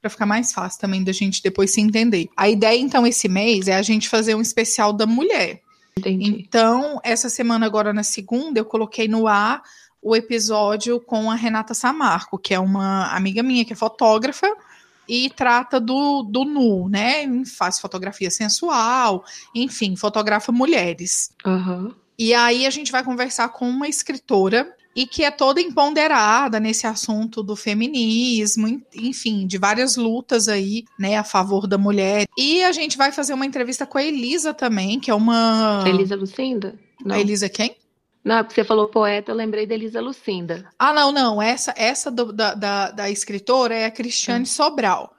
para ficar mais fácil também da gente depois se entender. A ideia então esse mês é a gente fazer um especial da mulher. Entendi. Então, essa semana agora na segunda eu coloquei no ar o episódio com a Renata Samarco, que é uma amiga minha que é fotógrafa e trata do, do nu, né? Faz fotografia sensual, enfim, fotografa mulheres. Uhum. E aí a gente vai conversar com uma escritora e que é toda empoderada nesse assunto do feminismo, enfim, de várias lutas aí, né, a favor da mulher. E a gente vai fazer uma entrevista com a Elisa também, que é uma. Elisa Lucinda? Não. A Elisa quem? Não, porque você falou poeta, eu lembrei da Elisa Lucinda. Ah, não, não. Essa, essa do, da, da, da, escritora é a Cristiane ah. Sobral.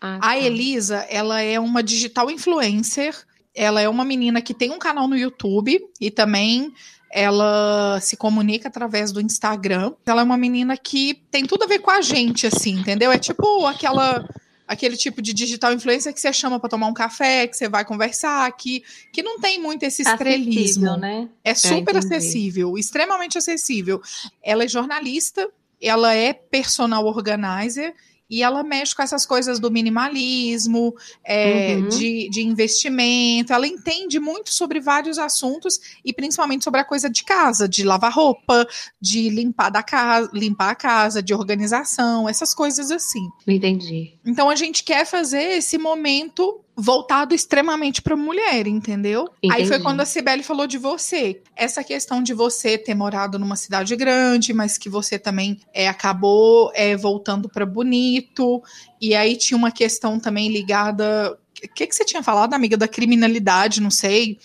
Ah, tá. A Elisa, ela é uma digital influencer. Ela é uma menina que tem um canal no YouTube e também ela se comunica através do Instagram. Ela é uma menina que tem tudo a ver com a gente, assim, entendeu? É tipo aquela aquele tipo de digital influencer que você chama para tomar um café, que você vai conversar, que, que não tem muito esse estrelismo. Né? É super é, acessível, extremamente acessível. Ela é jornalista, ela é personal organizer e ela mexe com essas coisas do minimalismo, é, uhum. de, de investimento. Ela entende muito sobre vários assuntos e principalmente sobre a coisa de casa, de lavar roupa, de limpar da casa, limpar a casa, de organização, essas coisas assim. Entendi. Então a gente quer fazer esse momento voltado extremamente para mulher, entendeu? Entendi. Aí foi quando a Cibele falou de você. Essa questão de você ter morado numa cidade grande, mas que você também é, acabou é, voltando para Bonito. E aí tinha uma questão também ligada. O que, que você tinha falado, amiga, da criminalidade, não sei.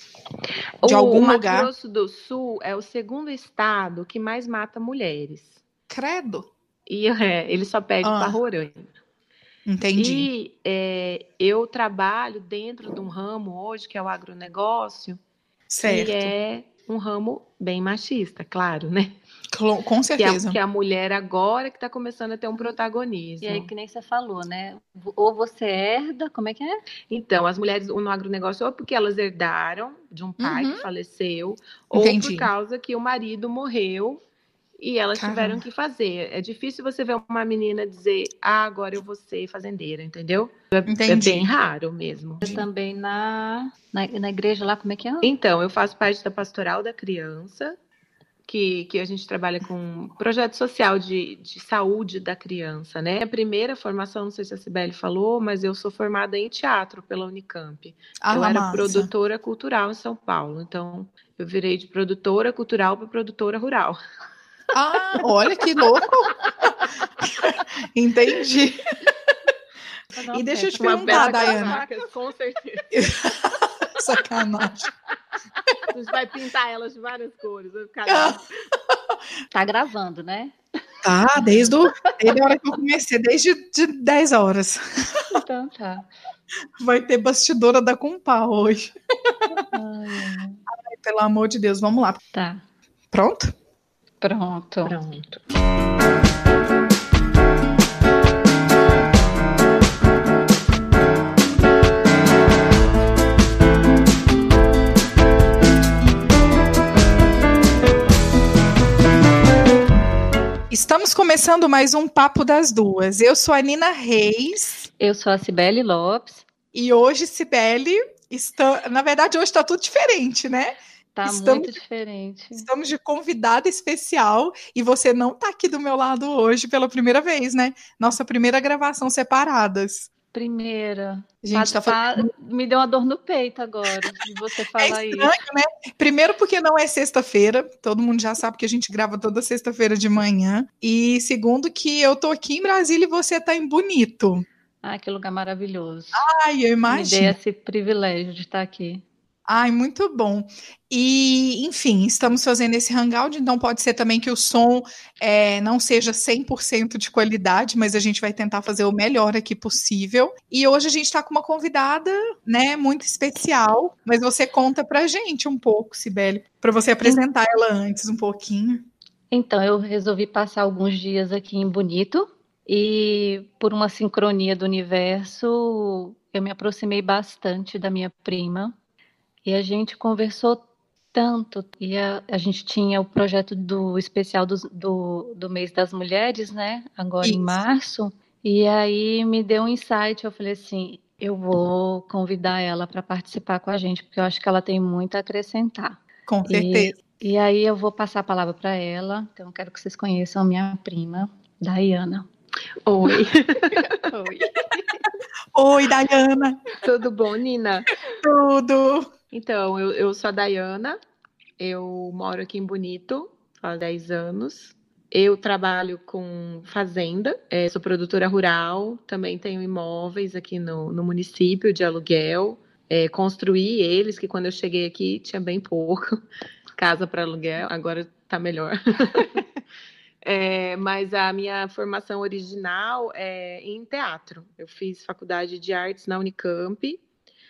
De o algum Mato lugar. Grosso do Sul é o segundo estado que mais mata mulheres. Credo. E é, ele só pede ah. para Roraima. Entendi. E é, eu trabalho dentro de um ramo hoje que é o agronegócio, certo. que é um ramo bem machista, claro, né? Com certeza. Que a, que a mulher agora que está começando a ter um protagonismo. E aí, que nem você falou, né? Ou você herda, como é que é? Então, as mulheres no agronegócio, ou porque elas herdaram de um pai uhum. que faleceu, Entendi. ou por causa que o marido morreu e elas Caramba. tiveram que fazer. É difícil você ver uma menina dizer, ah, agora eu vou ser fazendeira, entendeu? É, é bem raro mesmo. Eu também na, na, na igreja lá, como é que é? Então, eu faço parte da pastoral da criança, que, que a gente trabalha com projeto social de, de saúde da criança, né? A primeira formação, não sei se a Sibeli falou, mas eu sou formada em teatro pela Unicamp. Ah, eu era massa. produtora cultural em São Paulo, então eu virei de produtora cultural para produtora rural. Ah, olha que louco! Entendi. Não, e deixa eu te perguntar, Dayana. com certeza. Sacanagem. A gente vai pintar elas de várias cores. Tá gravando, né? Tá, desde, o, desde a hora que eu comecei, desde de 10 horas. Então tá. Vai ter bastidora da Compá hoje. Ai, Ai, pelo amor de Deus, vamos lá. Tá. Pronto? Pronto. Pronto. Estamos começando mais um Papo das Duas. Eu sou a Nina Reis. Eu sou a Cibele Lopes. E hoje, Cibele, está... na verdade, hoje está tudo diferente, né? Tá estamos, muito diferente. Estamos de convidada especial e você não tá aqui do meu lado hoje pela primeira vez, né? Nossa primeira gravação separadas. Primeira. Gente, tá, tá falando... Me deu uma dor no peito agora de você é falar é estranho, isso. Né? Primeiro porque não é sexta-feira, todo mundo já sabe que a gente grava toda sexta-feira de manhã. E segundo que eu tô aqui em Brasília e você tá em Bonito. Ah, que lugar maravilhoso. Ai, eu imagino. Me dei esse privilégio de estar aqui. Ai, muito bom. E, enfim, estamos fazendo esse hangout, então pode ser também que o som é, não seja 100% de qualidade, mas a gente vai tentar fazer o melhor aqui possível. E hoje a gente está com uma convidada, né, muito especial, mas você conta pra gente um pouco, Sibeli, para você apresentar ela antes um pouquinho. Então, eu resolvi passar alguns dias aqui em Bonito e por uma sincronia do universo, eu me aproximei bastante da minha prima, e a gente conversou tanto. E a, a gente tinha o projeto do especial do, do, do mês das mulheres, né? Agora Isso. em março. E aí me deu um insight, eu falei assim, eu vou convidar ela para participar com a gente, porque eu acho que ela tem muito a acrescentar. Com certeza. E, e aí eu vou passar a palavra para ela. Então eu quero que vocês conheçam minha prima, Dayana. Oi. Oi. Oi, Dayana. Tudo bom, Nina? Tudo. Então, eu, eu sou a Dayana, eu moro aqui em Bonito há 10 anos. Eu trabalho com fazenda, é, sou produtora rural, também tenho imóveis aqui no, no município de aluguel. É, construí eles, que quando eu cheguei aqui tinha bem pouco casa para aluguel, agora está melhor. é, mas a minha formação original é em teatro. Eu fiz faculdade de artes na Unicamp,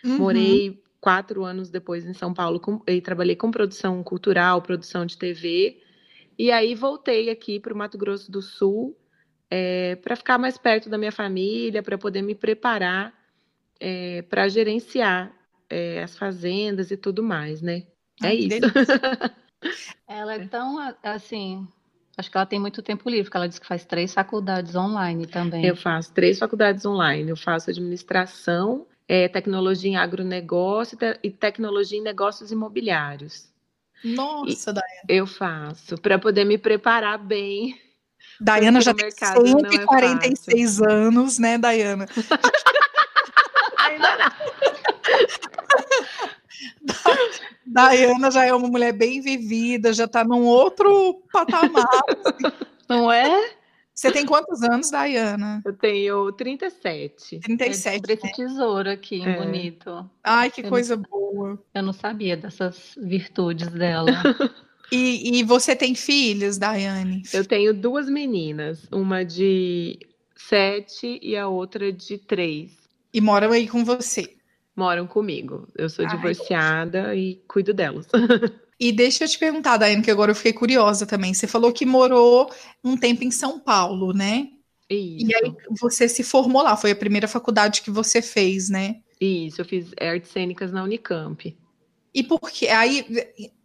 uhum. morei quatro anos depois em São Paulo com, e trabalhei com produção cultural, produção de TV. E aí voltei aqui para o Mato Grosso do Sul é, para ficar mais perto da minha família, para poder me preparar é, para gerenciar é, as fazendas e tudo mais, né? É isso. ela é tão assim. Acho que ela tem muito tempo livre, porque ela diz que faz três faculdades online também. Eu faço três faculdades online. Eu faço administração, é, tecnologia em agronegócio e tecnologia em negócios imobiliários. Nossa, Daiane. Eu faço, para poder me preparar bem. Daiana já tem 146 é anos, né, Daiana? Ainda não. Daiana já é uma mulher bem vivida, já está num outro patamar. Assim. Não é? Você tem quantos anos, Dayana? Eu tenho 37. 37. É esse né? tesouro aqui, é. bonito. Ai, que eu coisa não, boa. Eu não sabia dessas virtudes dela. e, e, você tem filhos, Daiane? Eu tenho duas meninas, uma de sete e a outra de três. E moram aí com você? Moram comigo. Eu sou Ai, divorciada e cuido delas. E deixa eu te perguntar, Daiane, que agora eu fiquei curiosa também. Você falou que morou um tempo em São Paulo, né? Isso. E aí você se formou lá, foi a primeira faculdade que você fez, né? Isso, eu fiz artes cênicas na Unicamp. E por que? Aí,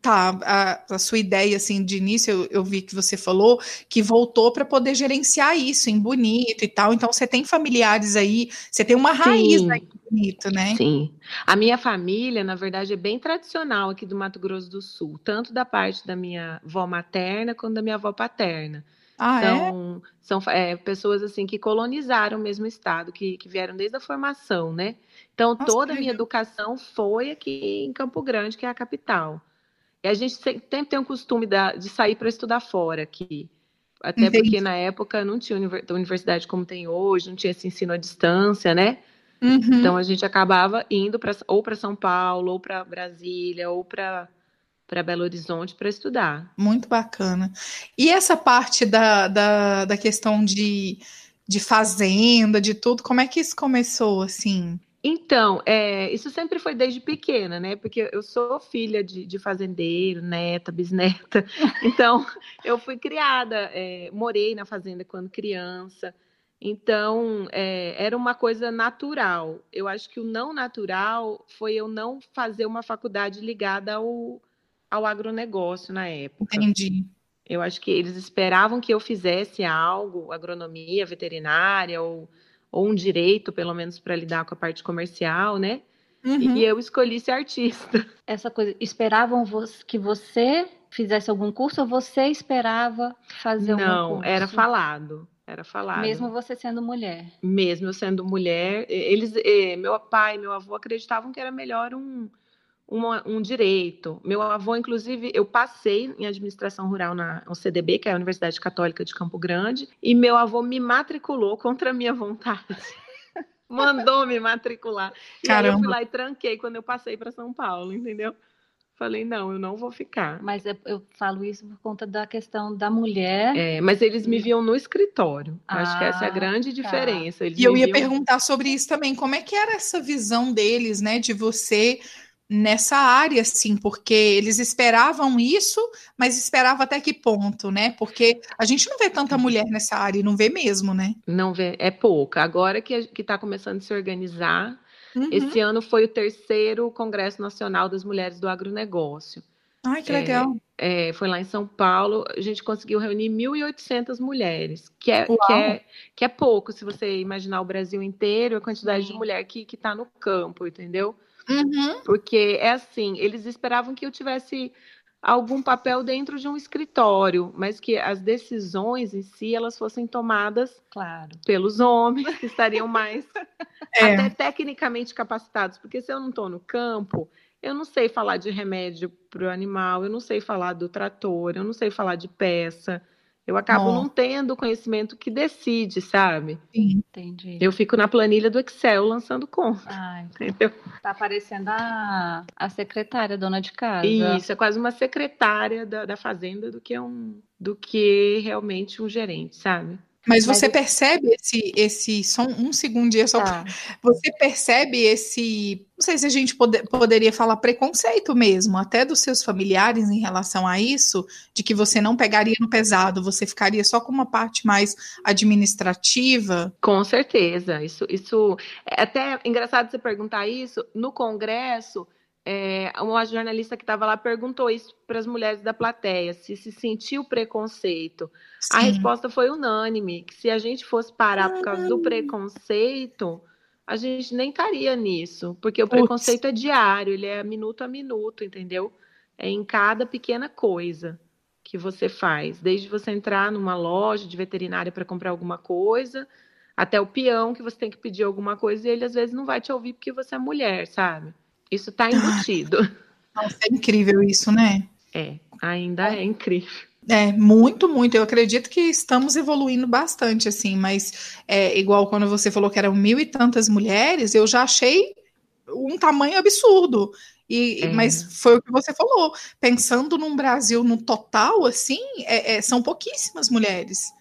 tá, a, a, sua ideia, assim, de início, eu, eu vi que você falou que voltou para poder gerenciar isso em Bonito e tal. Então, você tem familiares aí, você tem uma raiz Sim. aí Bonito, né? Sim. A minha família, na verdade, é bem tradicional aqui do Mato Grosso do Sul, tanto da parte da minha avó materna quanto da minha avó paterna. Ah, são, é? São é, pessoas assim que colonizaram o mesmo estado, que, que vieram desde a formação, né? Então, Nossa, toda a minha educação foi aqui em Campo Grande, que é a capital. E a gente sempre tem o costume de sair para estudar fora aqui. Até Entendi. porque na época não tinha universidade como tem hoje, não tinha esse ensino à distância, né? Uhum. Então a gente acabava indo pra, ou para São Paulo, ou para Brasília, ou para para Belo Horizonte para estudar. Muito bacana. E essa parte da, da, da questão de, de fazenda, de tudo, como é que isso começou assim? Então, é, isso sempre foi desde pequena, né? Porque eu sou filha de, de fazendeiro, neta, bisneta. Então, eu fui criada, é, morei na fazenda quando criança. Então, é, era uma coisa natural. Eu acho que o não natural foi eu não fazer uma faculdade ligada ao, ao agronegócio na época. Entendi. Eu acho que eles esperavam que eu fizesse algo, agronomia, veterinária ou ou um direito, pelo menos, para lidar com a parte comercial, né? Uhum. E eu escolhi ser artista. Essa coisa, esperavam que você fizesse algum curso ou você esperava fazer Não, algum curso? Não, era falado. Era falado. Mesmo você sendo mulher. Mesmo eu sendo mulher, eles, meu pai, meu avô acreditavam que era melhor um, uma, um direito. Meu avô, inclusive, eu passei em administração rural na UCDB, que é a Universidade Católica de Campo Grande, e meu avô me matriculou contra a minha vontade. Mandou me matricular. E Caramba. aí eu fui lá e tranquei quando eu passei para São Paulo, entendeu? Falei, não, eu não vou ficar. Mas eu, eu, falo isso por conta da questão da mulher. É, mas eles me viam no escritório. Ah, Acho que essa é a ah, grande tá. diferença. Eles e eu ia viam... perguntar sobre isso também. Como é que era essa visão deles, né? De você nessa área, sim, porque eles esperavam isso, mas esperava até que ponto, né? Porque a gente não vê tanta mulher nessa área, não vê mesmo, né? Não vê, é pouca. Agora que está começando a se organizar, uhum. esse ano foi o terceiro Congresso Nacional das Mulheres do Agronegócio. Ai, que legal. é, foi lá em São Paulo, a gente conseguiu reunir 1.800 mulheres, que é, que é, que, é, pouco, se você imaginar o Brasil inteiro, a quantidade de mulher que está no campo, entendeu? Uhum. Porque é assim, eles esperavam que eu tivesse algum papel dentro de um escritório, mas que as decisões em si elas fossem tomadas claro. pelos homens que estariam mais é. até tecnicamente capacitados, porque se eu não estou no campo, eu não sei falar de remédio para o animal, eu não sei falar do trator, eu não sei falar de peça. Eu acabo não tendo conhecimento que decide, sabe? Sim, entendi. Eu fico na planilha do Excel lançando conta. Ai, entendeu? Tá parecendo a, a secretária, dona de casa. Isso, é quase uma secretária da, da fazenda do que um do que realmente um gerente, sabe? Mas você Mas percebe esse, esse, só um segundinho só. Tá. Você percebe esse, não sei se a gente pode, poderia falar preconceito mesmo, até dos seus familiares em relação a isso, de que você não pegaria no pesado, você ficaria só com uma parte mais administrativa? Com certeza. Isso, isso é até engraçado você perguntar isso. No Congresso, é, uma jornalista que estava lá perguntou isso para as mulheres da plateia, se se sentiu preconceito. Sim. A resposta foi unânime, que se a gente fosse parar por causa do preconceito, a gente nem estaria nisso, porque o preconceito é diário, ele é minuto a minuto, entendeu? É em cada pequena coisa que você faz, desde você entrar numa loja de veterinária para comprar alguma coisa, até o peão que você tem que pedir alguma coisa e ele às vezes não vai te ouvir porque você é mulher, sabe? Isso está embutido. Nossa, é incrível isso, né? É, ainda é incrível. É, muito, muito. Eu acredito que estamos evoluindo bastante, assim, mas é igual quando você falou que eram mil e tantas mulheres, eu já achei um tamanho absurdo. E, é. Mas foi o que você falou. Pensando num Brasil no total, assim, é, é, são pouquíssimas mulheres.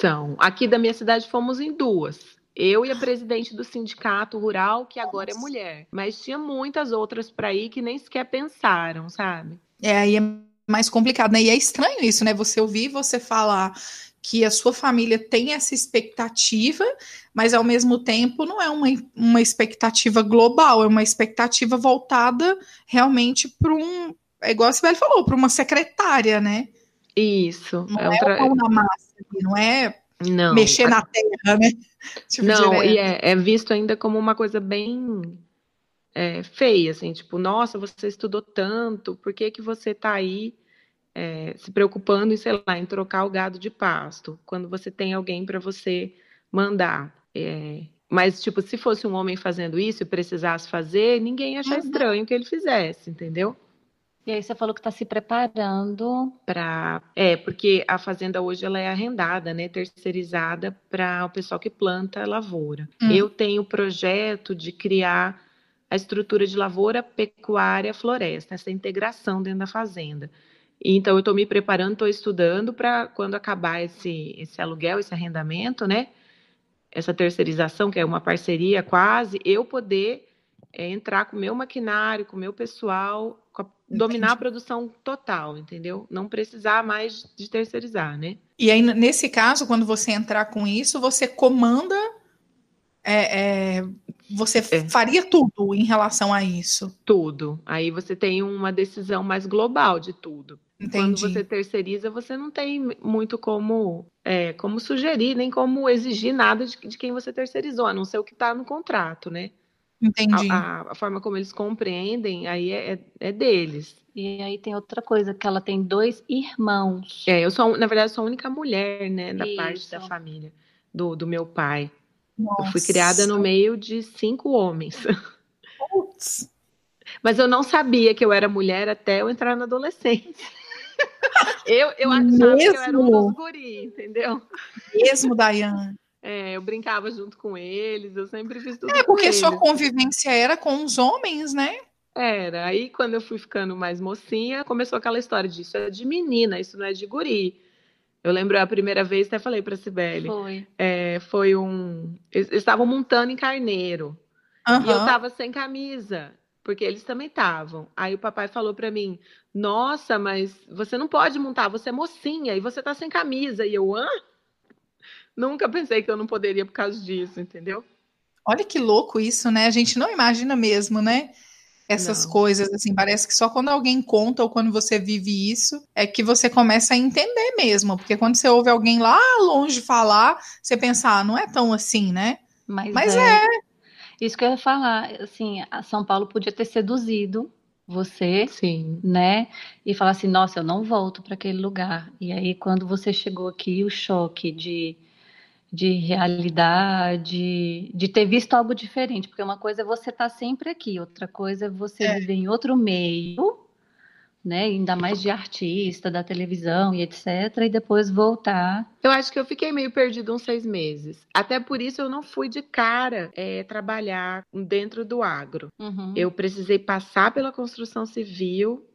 São. Aqui da minha cidade fomos em duas. Eu e a presidente do sindicato rural, que agora é mulher. Mas tinha muitas outras para ir que nem sequer pensaram, sabe? É, aí é mais complicado, né? E é estranho isso, né? Você ouvir você falar que a sua família tem essa expectativa, mas ao mesmo tempo não é uma, uma expectativa global, é uma expectativa voltada realmente para um. É igual a Sibeli falou, para uma secretária, né? Isso. Não é, é tra... na massa, não é não, mexer na terra, né? Tipo não, e é, é, visto ainda como uma coisa bem é, feia, assim, tipo, nossa, você estudou tanto, por que, que você está aí é, se preocupando em, sei lá, em trocar o gado de pasto, quando você tem alguém para você mandar? É, mas, tipo, se fosse um homem fazendo isso e precisasse fazer, ninguém ia achar uhum. estranho que ele fizesse, entendeu? E aí você falou que está se preparando para, é, porque a fazenda hoje ela é arrendada, né, terceirizada para o pessoal que planta lavoura. Hum. Eu tenho o projeto de criar a estrutura de lavoura, pecuária, floresta, essa integração dentro da fazenda. Então eu estou me preparando, estou estudando para quando acabar esse esse aluguel, esse arrendamento, né, essa terceirização que é uma parceria quase, eu poder é, entrar com o meu maquinário, com o meu pessoal dominar a produção total, entendeu? Não precisar mais de terceirizar, né? E aí, nesse caso, quando você entrar com isso, você comanda. É, é, você é. faria tudo em relação a isso? Tudo. Aí você tem uma decisão mais global de tudo. Entendi. Quando você terceiriza, você não tem muito como, é, como sugerir, nem como exigir nada de, de quem você terceirizou, a não ser o que está no contrato, né? Entendi. A, a, forma como eles compreendem aí é, é, é, deles. E aí tem outra coisa, que ela tem dois irmãos. É, eu sou, na verdade, sou a única mulher, né, da Isso. parte da família do, do meu pai. Nossa. Eu fui criada no meio de cinco homens. Putz. Mas eu não sabia que eu era mulher até eu entrar na adolescência. eu, eu achava Mesmo? que eu era um dos guri, entendeu? Mesmo, Dayane. É, eu brincava junto com eles, eu sempre fiz tudo. É, porque sua convivência era com os homens, né? Era. Aí, quando eu fui ficando mais mocinha, começou aquela história disso é de menina, isso não é de guri. Eu lembro a primeira vez, até falei para Sibeli. Foi. É, foi um. Eles estavam montando em carneiro. Uhum. E eu tava sem camisa, porque eles também estavam. Aí o papai falou para mim: Nossa, mas você não pode montar, você é mocinha e você tá sem camisa. E eu, hã? Nunca pensei que eu não poderia por causa disso, entendeu? Olha que louco isso, né? A gente não imagina mesmo, né? essas não. coisas, assim, parece que só quando alguém conta ou quando você vive isso é que você começa a entender mesmo, porque quando você ouve alguém lá longe falar, você pensa, ah, não é tão assim, né? Mas, Mas é. é. Isso que eu ia falar, assim, a São Paulo podia ter seduzido você, Sim. né? E falar assim, nossa, eu não volto para aquele lugar. E aí, quando você chegou aqui, o choque de de realidade, de ter visto algo diferente, porque uma coisa é você estar tá sempre aqui, outra coisa é você é. viver em outro meio, né, ainda mais de artista, da televisão e etc, e depois voltar. Eu acho que eu fiquei meio perdido uns seis meses. Até por isso eu não fui de cara é, trabalhar dentro do agro. Uhum. Eu precisei passar pela construção civil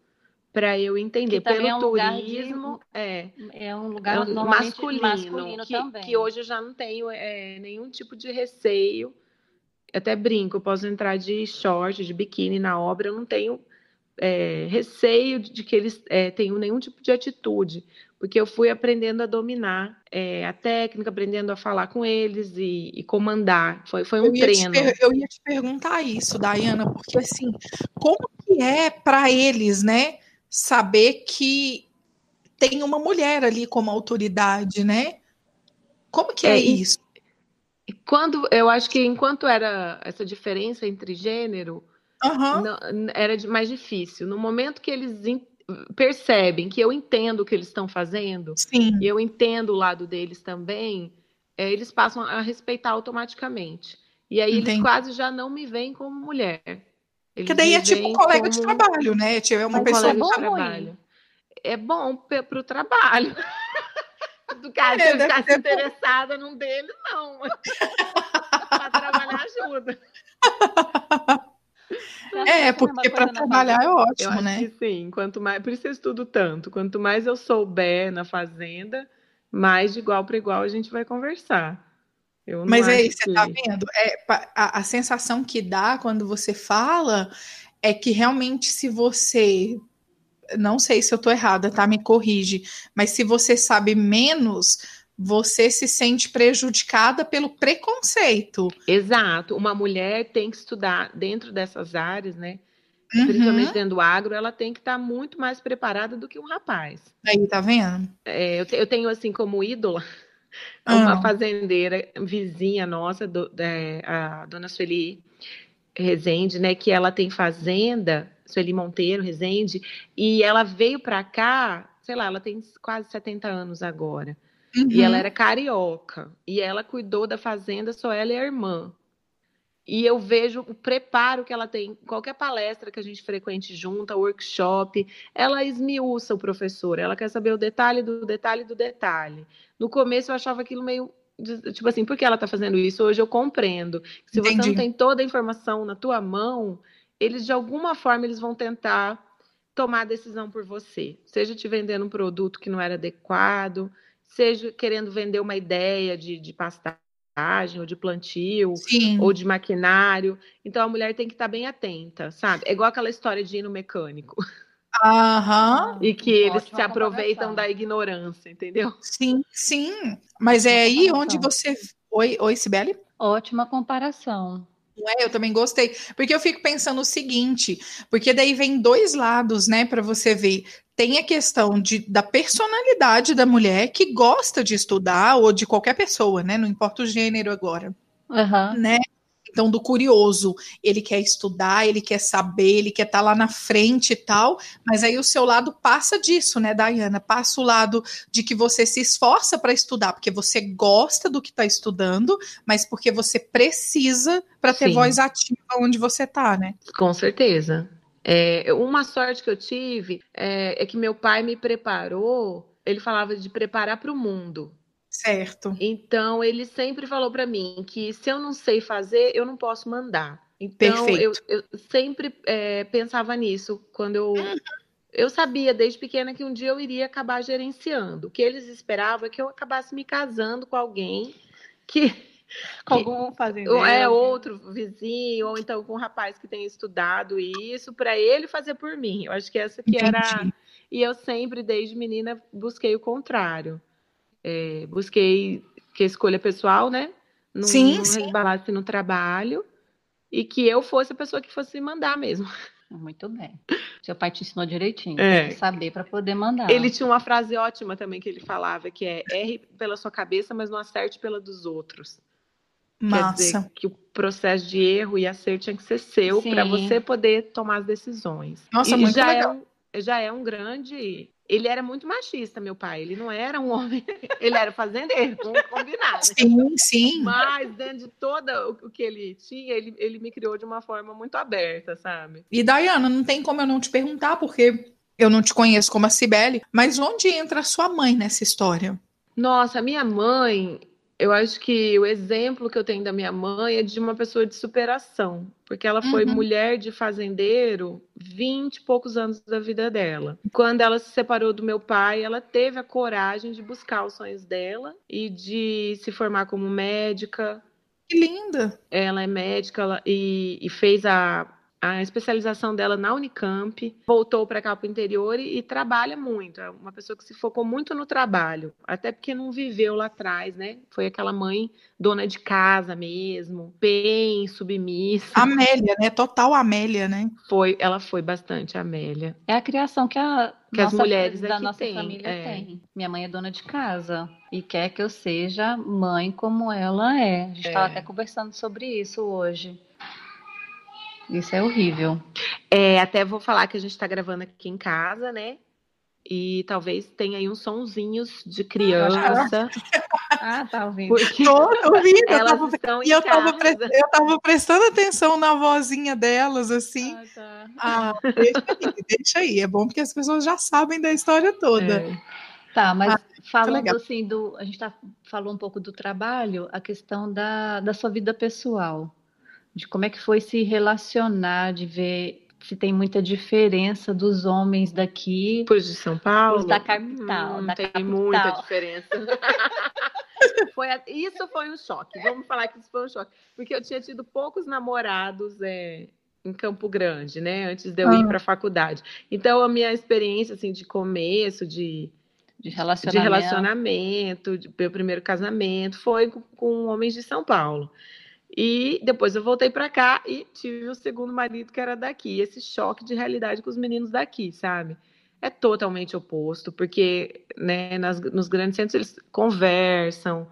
para eu entender que pelo é um turismo de, é é um lugar é um masculino, masculino que, também que hoje eu já não tenho é, nenhum tipo de receio até brinco eu posso entrar de short de biquíni na obra eu não tenho é, receio de que eles é, tenham nenhum tipo de atitude porque eu fui aprendendo a dominar é, a técnica, aprendendo a falar com eles e, e comandar. Foi, foi um eu treino. eu ia te perguntar isso, Dayana, porque assim, como que é para eles, né? Saber que tem uma mulher ali como autoridade, né? Como que é, é isso? Quando eu acho que enquanto era essa diferença entre gênero, uhum. não, era mais difícil. No momento que eles percebem que eu entendo o que eles estão fazendo, Sim. e eu entendo o lado deles também, é, eles passam a respeitar automaticamente. E aí Entendi. eles quase já não me veem como mulher. Eles que daí é tipo um colega de trabalho, né? Tipo, é uma um pessoa de trabalho. É bom para o trabalho. Do cara, é, se eu ficasse interessada num deles, não. para trabalhar ajuda. É, porque para trabalhar é ótimo, eu né? Sim, quanto mais, por isso eu estudo tanto. Quanto mais eu souber na fazenda, mais de igual para igual a gente vai conversar. Mas é isso, que... você tá vendo? É, a, a sensação que dá quando você fala é que realmente se você não sei se eu tô errada, tá? Me corrige. Mas se você sabe menos, você se sente prejudicada pelo preconceito. Exato. Uma mulher tem que estudar dentro dessas áreas, né? Uhum. Principalmente dentro do agro, ela tem que estar tá muito mais preparada do que um rapaz. Aí, tá vendo? É, eu, eu tenho assim como ídola ah. Uma fazendeira vizinha nossa, do, é, a dona Sueli Rezende, né? Que ela tem fazenda, Sueli Monteiro Rezende, e ela veio para cá, sei lá, ela tem quase 70 anos agora. Uhum. E ela era carioca. E ela cuidou da fazenda, só ela e a irmã. E eu vejo o preparo que ela tem, qualquer palestra que a gente frequente junta, workshop, ela esmiuça o professor, ela quer saber o detalhe do detalhe do detalhe. No começo eu achava aquilo meio tipo assim, por que ela está fazendo isso? Hoje eu compreendo. Se Entendi. você não tem toda a informação na tua mão, eles de alguma forma eles vão tentar tomar a decisão por você. Seja te vendendo um produto que não era adequado, seja querendo vender uma ideia de, de pastagem ou de plantio Sim. ou de maquinário. Então a mulher tem que estar tá bem atenta, sabe? É igual aquela história de ir no mecânico. Aham. E que eles se aproveitam da ignorância, entendeu? Sim, sim. Mas é aí onde você. Oi, oi, Sibeli? Ótima comparação. É, eu também gostei, porque eu fico pensando o seguinte, porque daí vem dois lados, né, para você ver. Tem a questão de, da personalidade da mulher que gosta de estudar, ou de qualquer pessoa, né, não importa o gênero agora, uhum. né, então, do curioso, ele quer estudar, ele quer saber, ele quer estar tá lá na frente e tal, mas aí o seu lado passa disso, né, Dayana? Passa o lado de que você se esforça para estudar, porque você gosta do que está estudando, mas porque você precisa para ter Sim. voz ativa onde você está, né? Com certeza. É, uma sorte que eu tive é, é que meu pai me preparou, ele falava de preparar para o mundo. Certo. Então ele sempre falou para mim que se eu não sei fazer, eu não posso mandar. Então eu, eu, sempre é, pensava nisso quando eu uhum. eu sabia desde pequena que um dia eu iria acabar gerenciando. O que eles esperavam é que eu acabasse me casando com alguém que com algum fazendeiro. É outro vizinho, ou então com um rapaz que tem estudado isso, para ele fazer por mim. Eu acho que essa que Entendi. era. E eu sempre, desde menina, busquei o contrário é, busquei que a escolha pessoal, né? Não, sim, não sim. resbalasse no trabalho e que eu fosse a pessoa que fosse mandar mesmo. Muito bem. Seu pai te ensinou direitinho, é. saber para poder mandar. Ele tinha uma frase ótima também que ele falava, que é erre pela sua cabeça, mas não acerte pela dos outros. Massa. Quer dizer, que o processo de erro e acerto tinha que ser seu para você poder tomar as decisões. Nossa, e muito já legal. É um, já é um grande ele era muito machista, meu pai. Ele não era um homem, ele era fazendeiro, vamos combinar. Né? Sim, sim. Mas dentro de todo o que ele tinha, ele, ele me criou de uma forma muito aberta, sabe? E Dayana, não tem como eu não te perguntar, porque eu não te conheço como a Cibele, mas onde entra a sua mãe nessa história? Nossa, minha mãe, eu acho que o exemplo que eu tenho da minha mãe é de uma pessoa de superação, porque ela foi uhum. mulher de fazendeiro vinte e poucos anos da vida dela. Quando ela se separou do meu pai, ela teve a coragem de buscar os sonhos dela e de se formar como médica. Que linda! Ela é médica ela, e, e fez a a especialização dela na Unicamp, voltou para cá para o interior e, e, trabalha muito. É uma pessoa que se focou muito no trabalho, até porque não viveu lá atrás, né? Foi aquela mãe dona de casa mesmo, bem submissa. Amélia, né? Total Amélia, né? Foi, ela foi bastante Amélia. É a criação que, a que nossa, as mulheres da nossa tem, família é. tem. Minha mãe é dona de casa e quer que eu seja mãe como ela é. A gente estava é. até conversando sobre isso hoje. Isso é horrível. É, até vou falar que a gente está gravando aqui em casa, né? E talvez tenha aí uns sonzinhos de criança. ah, tá ouvindo. Porque Tô ouvindo. Elas eu tava, e eu tava, pre... eu tava prestando atenção na vozinha delas, assim. Ah, tá. ah deixa aí, deixa aí. É bom porque as pessoas já sabem da história toda. É. Tá, mas ah, falando assim do. A gente tá, falou um pouco do trabalho, a questão da, da sua vida pessoal de como é que foi se relacionar, de ver se tem muita diferença dos homens daqui. Pois de São Paulo? Os da capital. Hum, da tem capital. muita diferença. foi, isso foi um choque. Vamos falar que isso foi um choque. Porque eu tinha tido poucos namorados é, em Campo Grande, né? Antes de eu ah. ir para a faculdade. Então, a minha experiência assim, de começo, de, de relacionamento, de relacionamento, de meu primeiro casamento, foi com, com homens de São Paulo. E depois eu voltei para cá e tive o segundo marido que era daqui. Esse choque de realidade com os meninos daqui, sabe? É totalmente oposto, porque né, nas, nos grandes centros eles conversam.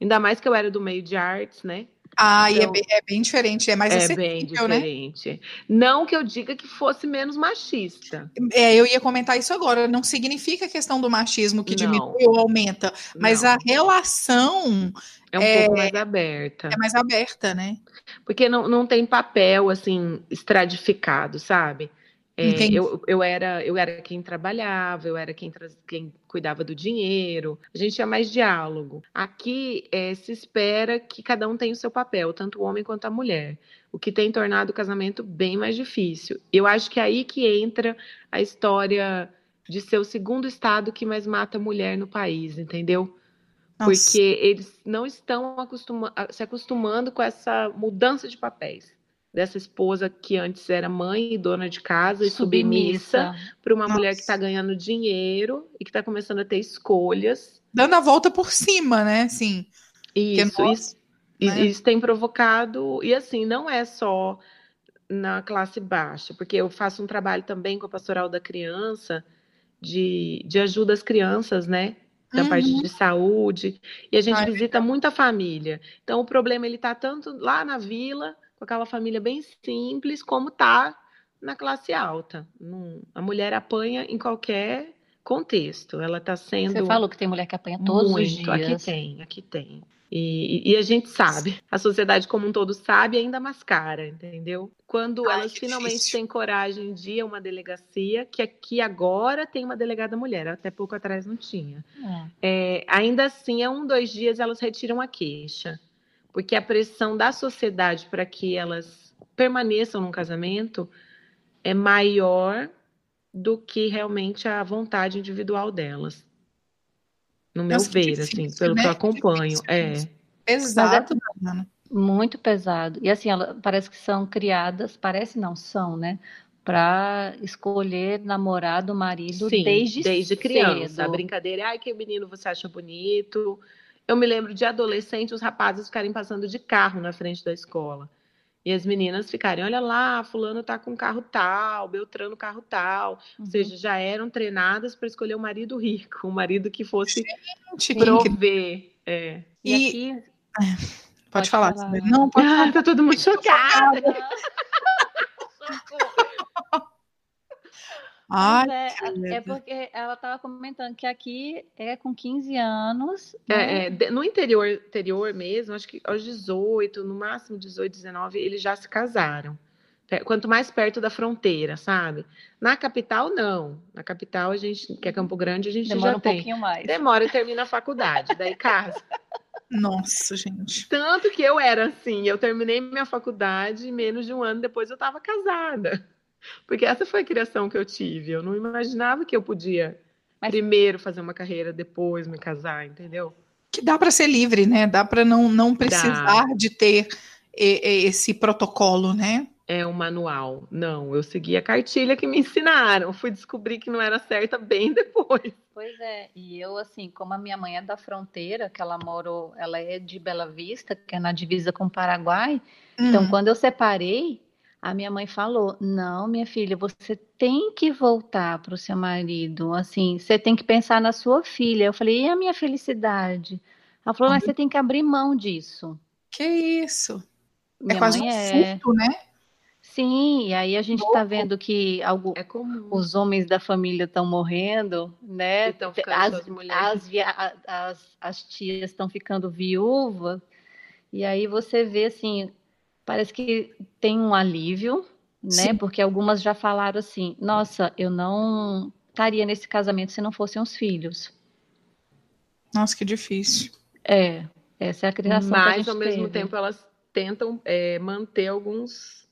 Ainda mais que eu era do meio de artes, né? Ah, então, e é então bem, é bem, diferente, é mais É bem né? diferente. Né? Não que eu diga que fosse menos machista. É, eu ia comentar isso agora. Não significa a questão do machismo que não. diminui ou aumenta, mas não. a relação é um é, pouco mais aberta. É mais aberta, né? Porque não, não tem papel assim estratificado, sabe? É, eu, eu, era, eu era quem trabalhava, eu era quem, quem cuidava do dinheiro, a gente tinha mais diálogo. Aqui é, se espera que cada um tenha o seu papel, tanto o homem quanto a mulher, o que tem tornado o casamento bem mais difícil. Eu acho que é aí que entra a história de ser o segundo estado que mais mata mulher no país, entendeu? Nossa. Porque eles não estão acostuma se acostumando com essa mudança de papéis dessa esposa que antes era mãe e dona de casa e submissa, submissa para uma Nossa. mulher que está ganhando dinheiro e que está começando a ter escolhas. Dando a volta por cima, né? Assim, isso, isso, né? isso tem provocado. E assim, não é só na classe baixa, porque eu faço um trabalho também com a pastoral da criança, de, de ajuda às crianças, né? Da uhum. parte de saúde, e a gente Ai, visita muita família. Então, o problema ele está tanto lá na vila com aquela família bem simples, como tá na classe alta. a mulher apanha em qualquer contexto. Ela está sendo. Você falou que tem mulher que apanha todos muito. os dias. Aqui tem, aqui tem. E, e, a gente sabe, a sociedade como um todo sabe ainda mascara, entendeu? Quando Ai, elas finalmente difícil. têm coragem de ir a uma delegacia, que aqui agora tem uma delegada mulher, até pouco atrás não tinha. É. É, ainda assim, a um, dois dias elas retiram a queixa porque a pressão da sociedade para que elas permaneçam no casamento é maior do que realmente a vontade individual delas. No meu Nossa, ver, difícil, assim, pelo né? que eu acompanho. É. Pesado, é muito pesado. E assim, ela, parece que são criadas, parece não, são, né? Para escolher namorado, marido Sim, desde, desde criança. Cedo. A brincadeira é, ai, que menino você acha bonito, eu me lembro de adolescente, os rapazes ficarem passando de carro na frente da escola. E as meninas ficarem, olha lá, fulano tá com carro tal, Beltrano carro tal. Uhum. Ou seja, já eram treinadas para escolher um marido rico, um marido que fosse Gente, prover. É. E, e aqui... Pode, pode, falar. falar. Não, pode falar. Ah, tá todo mundo chocado. Ai, é, é, porque ela estava comentando que aqui é com 15 anos. Né? É, é, no interior, interior mesmo, acho que aos 18, no máximo 18, 19, eles já se casaram. Quanto mais perto da fronteira, sabe? Na capital, não. Na capital, a gente, que é Campo Grande, a gente Demora já um tem. pouquinho mais. Demora e termina a faculdade, daí casa. Nossa, gente. Tanto que eu era assim, eu terminei minha faculdade e menos de um ano depois eu estava casada. Porque essa foi a criação que eu tive. Eu não imaginava que eu podia Mas... primeiro fazer uma carreira, depois me casar, entendeu? Que dá para ser livre, né? Dá para não, não precisar dá. de ter esse protocolo, né? É um manual. Não, eu segui a cartilha que me ensinaram. Fui descobrir que não era certa bem depois. Pois é, e eu assim, como a minha mãe é da fronteira, que ela morou, ela é de Bela Vista, que é na divisa com o Paraguai. Então, hum. Então, quando eu separei, a minha mãe falou: Não, minha filha, você tem que voltar para o seu marido. Assim, você tem que pensar na sua filha. Eu falei: E a minha felicidade? Ela falou: Mas você tem que abrir mão disso. Que isso? É minha é quase um é... surto, né? Sim, e aí a gente está vendo que algo, é os homens da família estão morrendo, né? As, as, as, as tias estão ficando viúvas, e aí você vê assim, parece que tem um alívio, né? Sim. Porque algumas já falaram assim: nossa, eu não estaria nesse casamento se não fossem os filhos. Nossa, que difícil. É, essa é a criação. Mas, ao mesmo teve. tempo, elas tentam é, manter alguns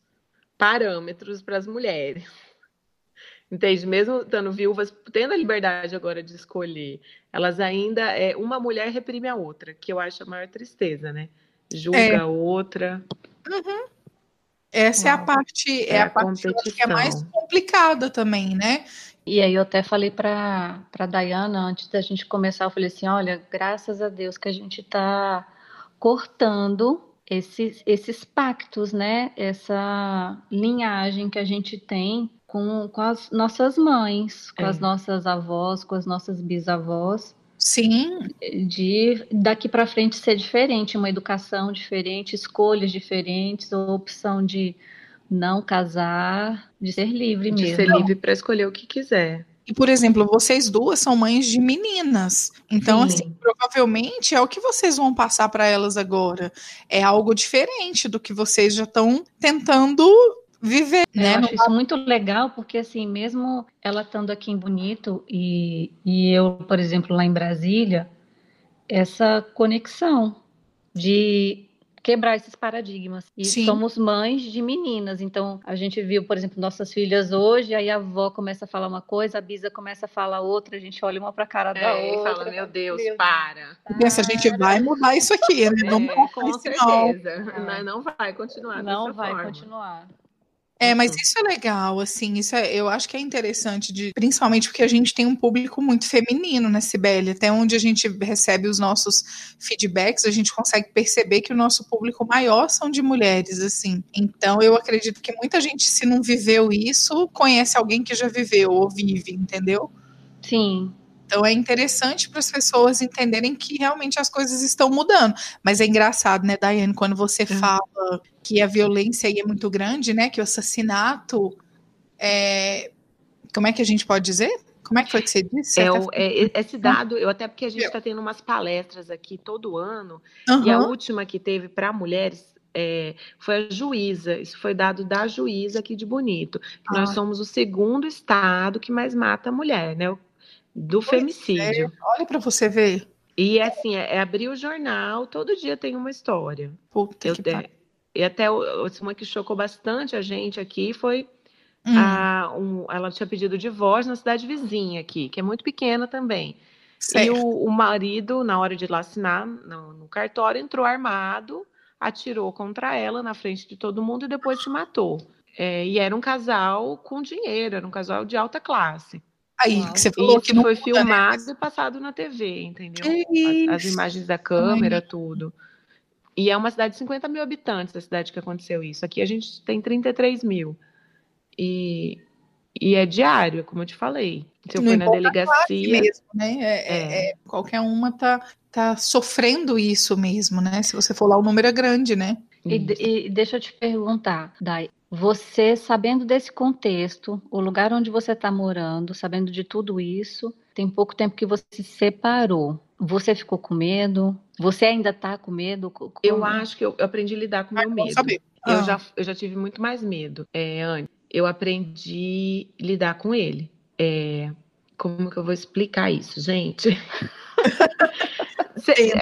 parâmetros para as mulheres. Entende? Mesmo estando viúvas, tendo a liberdade agora de escolher, elas ainda. É, uma mulher reprime a outra, que eu acho a maior tristeza, né? Julga é. a outra. Uhum. Essa é a parte, é, é a, parte que é mais complicada também, né? E aí eu até falei para a Dayana, antes da gente começar, eu falei assim, olha, graças a Deus que a gente está cortando esses, esses pactos, né? Essa linhagem que a gente tem com, com as nossas mães, com é. as nossas avós, com as nossas bisavós. Sim. De daqui para frente ser diferente, uma educação diferente, escolhas diferentes, ou opção de não casar, de ser livre de mesmo. ser livre para escolher o que quiser. E, por exemplo, vocês duas são mães de meninas. Então, Sim. assim, provavelmente é o que vocês vão passar para elas agora. É algo diferente do que vocês já estão tentando viver, né? Eu acho isso muito legal, porque assim, mesmo ela estando aqui em Bonito e, e eu, por exemplo, lá em Brasília, essa conexão de quebrar esses paradigmas. E Sim. somos mães de meninas, então a gente viu, por exemplo, nossas filhas hoje, aí a avó começa a falar uma coisa, a bisa começa a falar outra, a gente olha uma para a cara da é, outra. E fala, meu Deus, meu para. E pensa, a gente vai mudar isso aqui, né? Não é, com certeza. Não. não vai continuar Não vai forma. continuar. É, mas isso é legal, assim, isso é, eu acho que é interessante, de, principalmente porque a gente tem um público muito feminino, né, Sibeli? Até onde a gente recebe os nossos feedbacks, a gente consegue perceber que o nosso público maior são de mulheres, assim. Então, eu acredito que muita gente, se não viveu isso, conhece alguém que já viveu ou vive, entendeu? Sim, então é interessante para as pessoas entenderem que realmente as coisas estão mudando. Mas é engraçado, né, Daiane, quando você uhum. fala que a violência aí é muito grande, né? Que o assassinato é. Como é que a gente pode dizer? Como é que foi que você disse? É, o, é esse dado, eu até porque a gente está tendo umas palestras aqui todo ano, uhum. e a última que teve para mulheres é, foi a juíza, isso foi dado da juíza aqui de Bonito. Ah. Nós somos o segundo estado que mais mata a mulher, né? do pois femicídio. É. Olha para você ver. E é assim, é, é, abrir o jornal, todo dia tem uma história. Puta eu, que é, E até uma que chocou bastante a gente aqui foi hum. a, um, ela tinha pedido divórcio na cidade vizinha aqui, que é muito pequena também. Certo. E o, o, marido, na hora de lá assinar no, no cartório, entrou armado, atirou contra ela na frente de todo mundo e depois se matou. É, e era um casal com dinheiro, era um casal de alta classe. Aí, que você falou que não foi muda, né? filmado né? e passado na TV, entendeu? As, as, imagens da câmera, Ai. tudo. E é uma cidade de 50 mil habitantes, a cidade que aconteceu isso. Aqui a gente tem 33 mil. E, e é diário, como eu te falei. Se eu for na delegacia. Mesmo, né? É, é. É, qualquer uma tá, tá sofrendo isso mesmo, né? Se você for lá, o número é grande, né? E, e, deixa eu te perguntar, Dai, você sabendo desse contexto, o lugar onde você está morando, sabendo de tudo isso, tem pouco tempo que você se separou. Você ficou com medo? Você ainda está com medo? Como... Eu acho que eu aprendi a lidar com o meu medo. Saber. Eu, ah. já, eu já tive muito mais medo é, antes. Eu aprendi a lidar com ele. É, como que eu vou explicar isso, gente?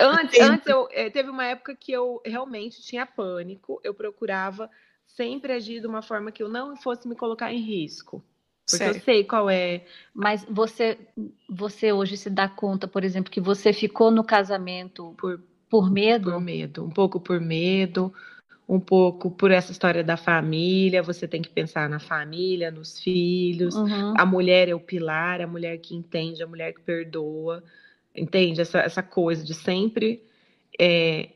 antes, antes eu, é, teve uma época que eu realmente tinha pânico, eu procurava sempre agir de uma forma que eu não fosse me colocar em risco. Porque eu sei qual é. Mas você, você hoje se dá conta, por exemplo, que você ficou no casamento por, por medo? Por medo, um pouco por medo, um pouco por essa história da família. Você tem que pensar na família, nos filhos. Uhum. A mulher é o pilar, a mulher que entende, a mulher que perdoa entende? Essa, essa coisa de sempre. É...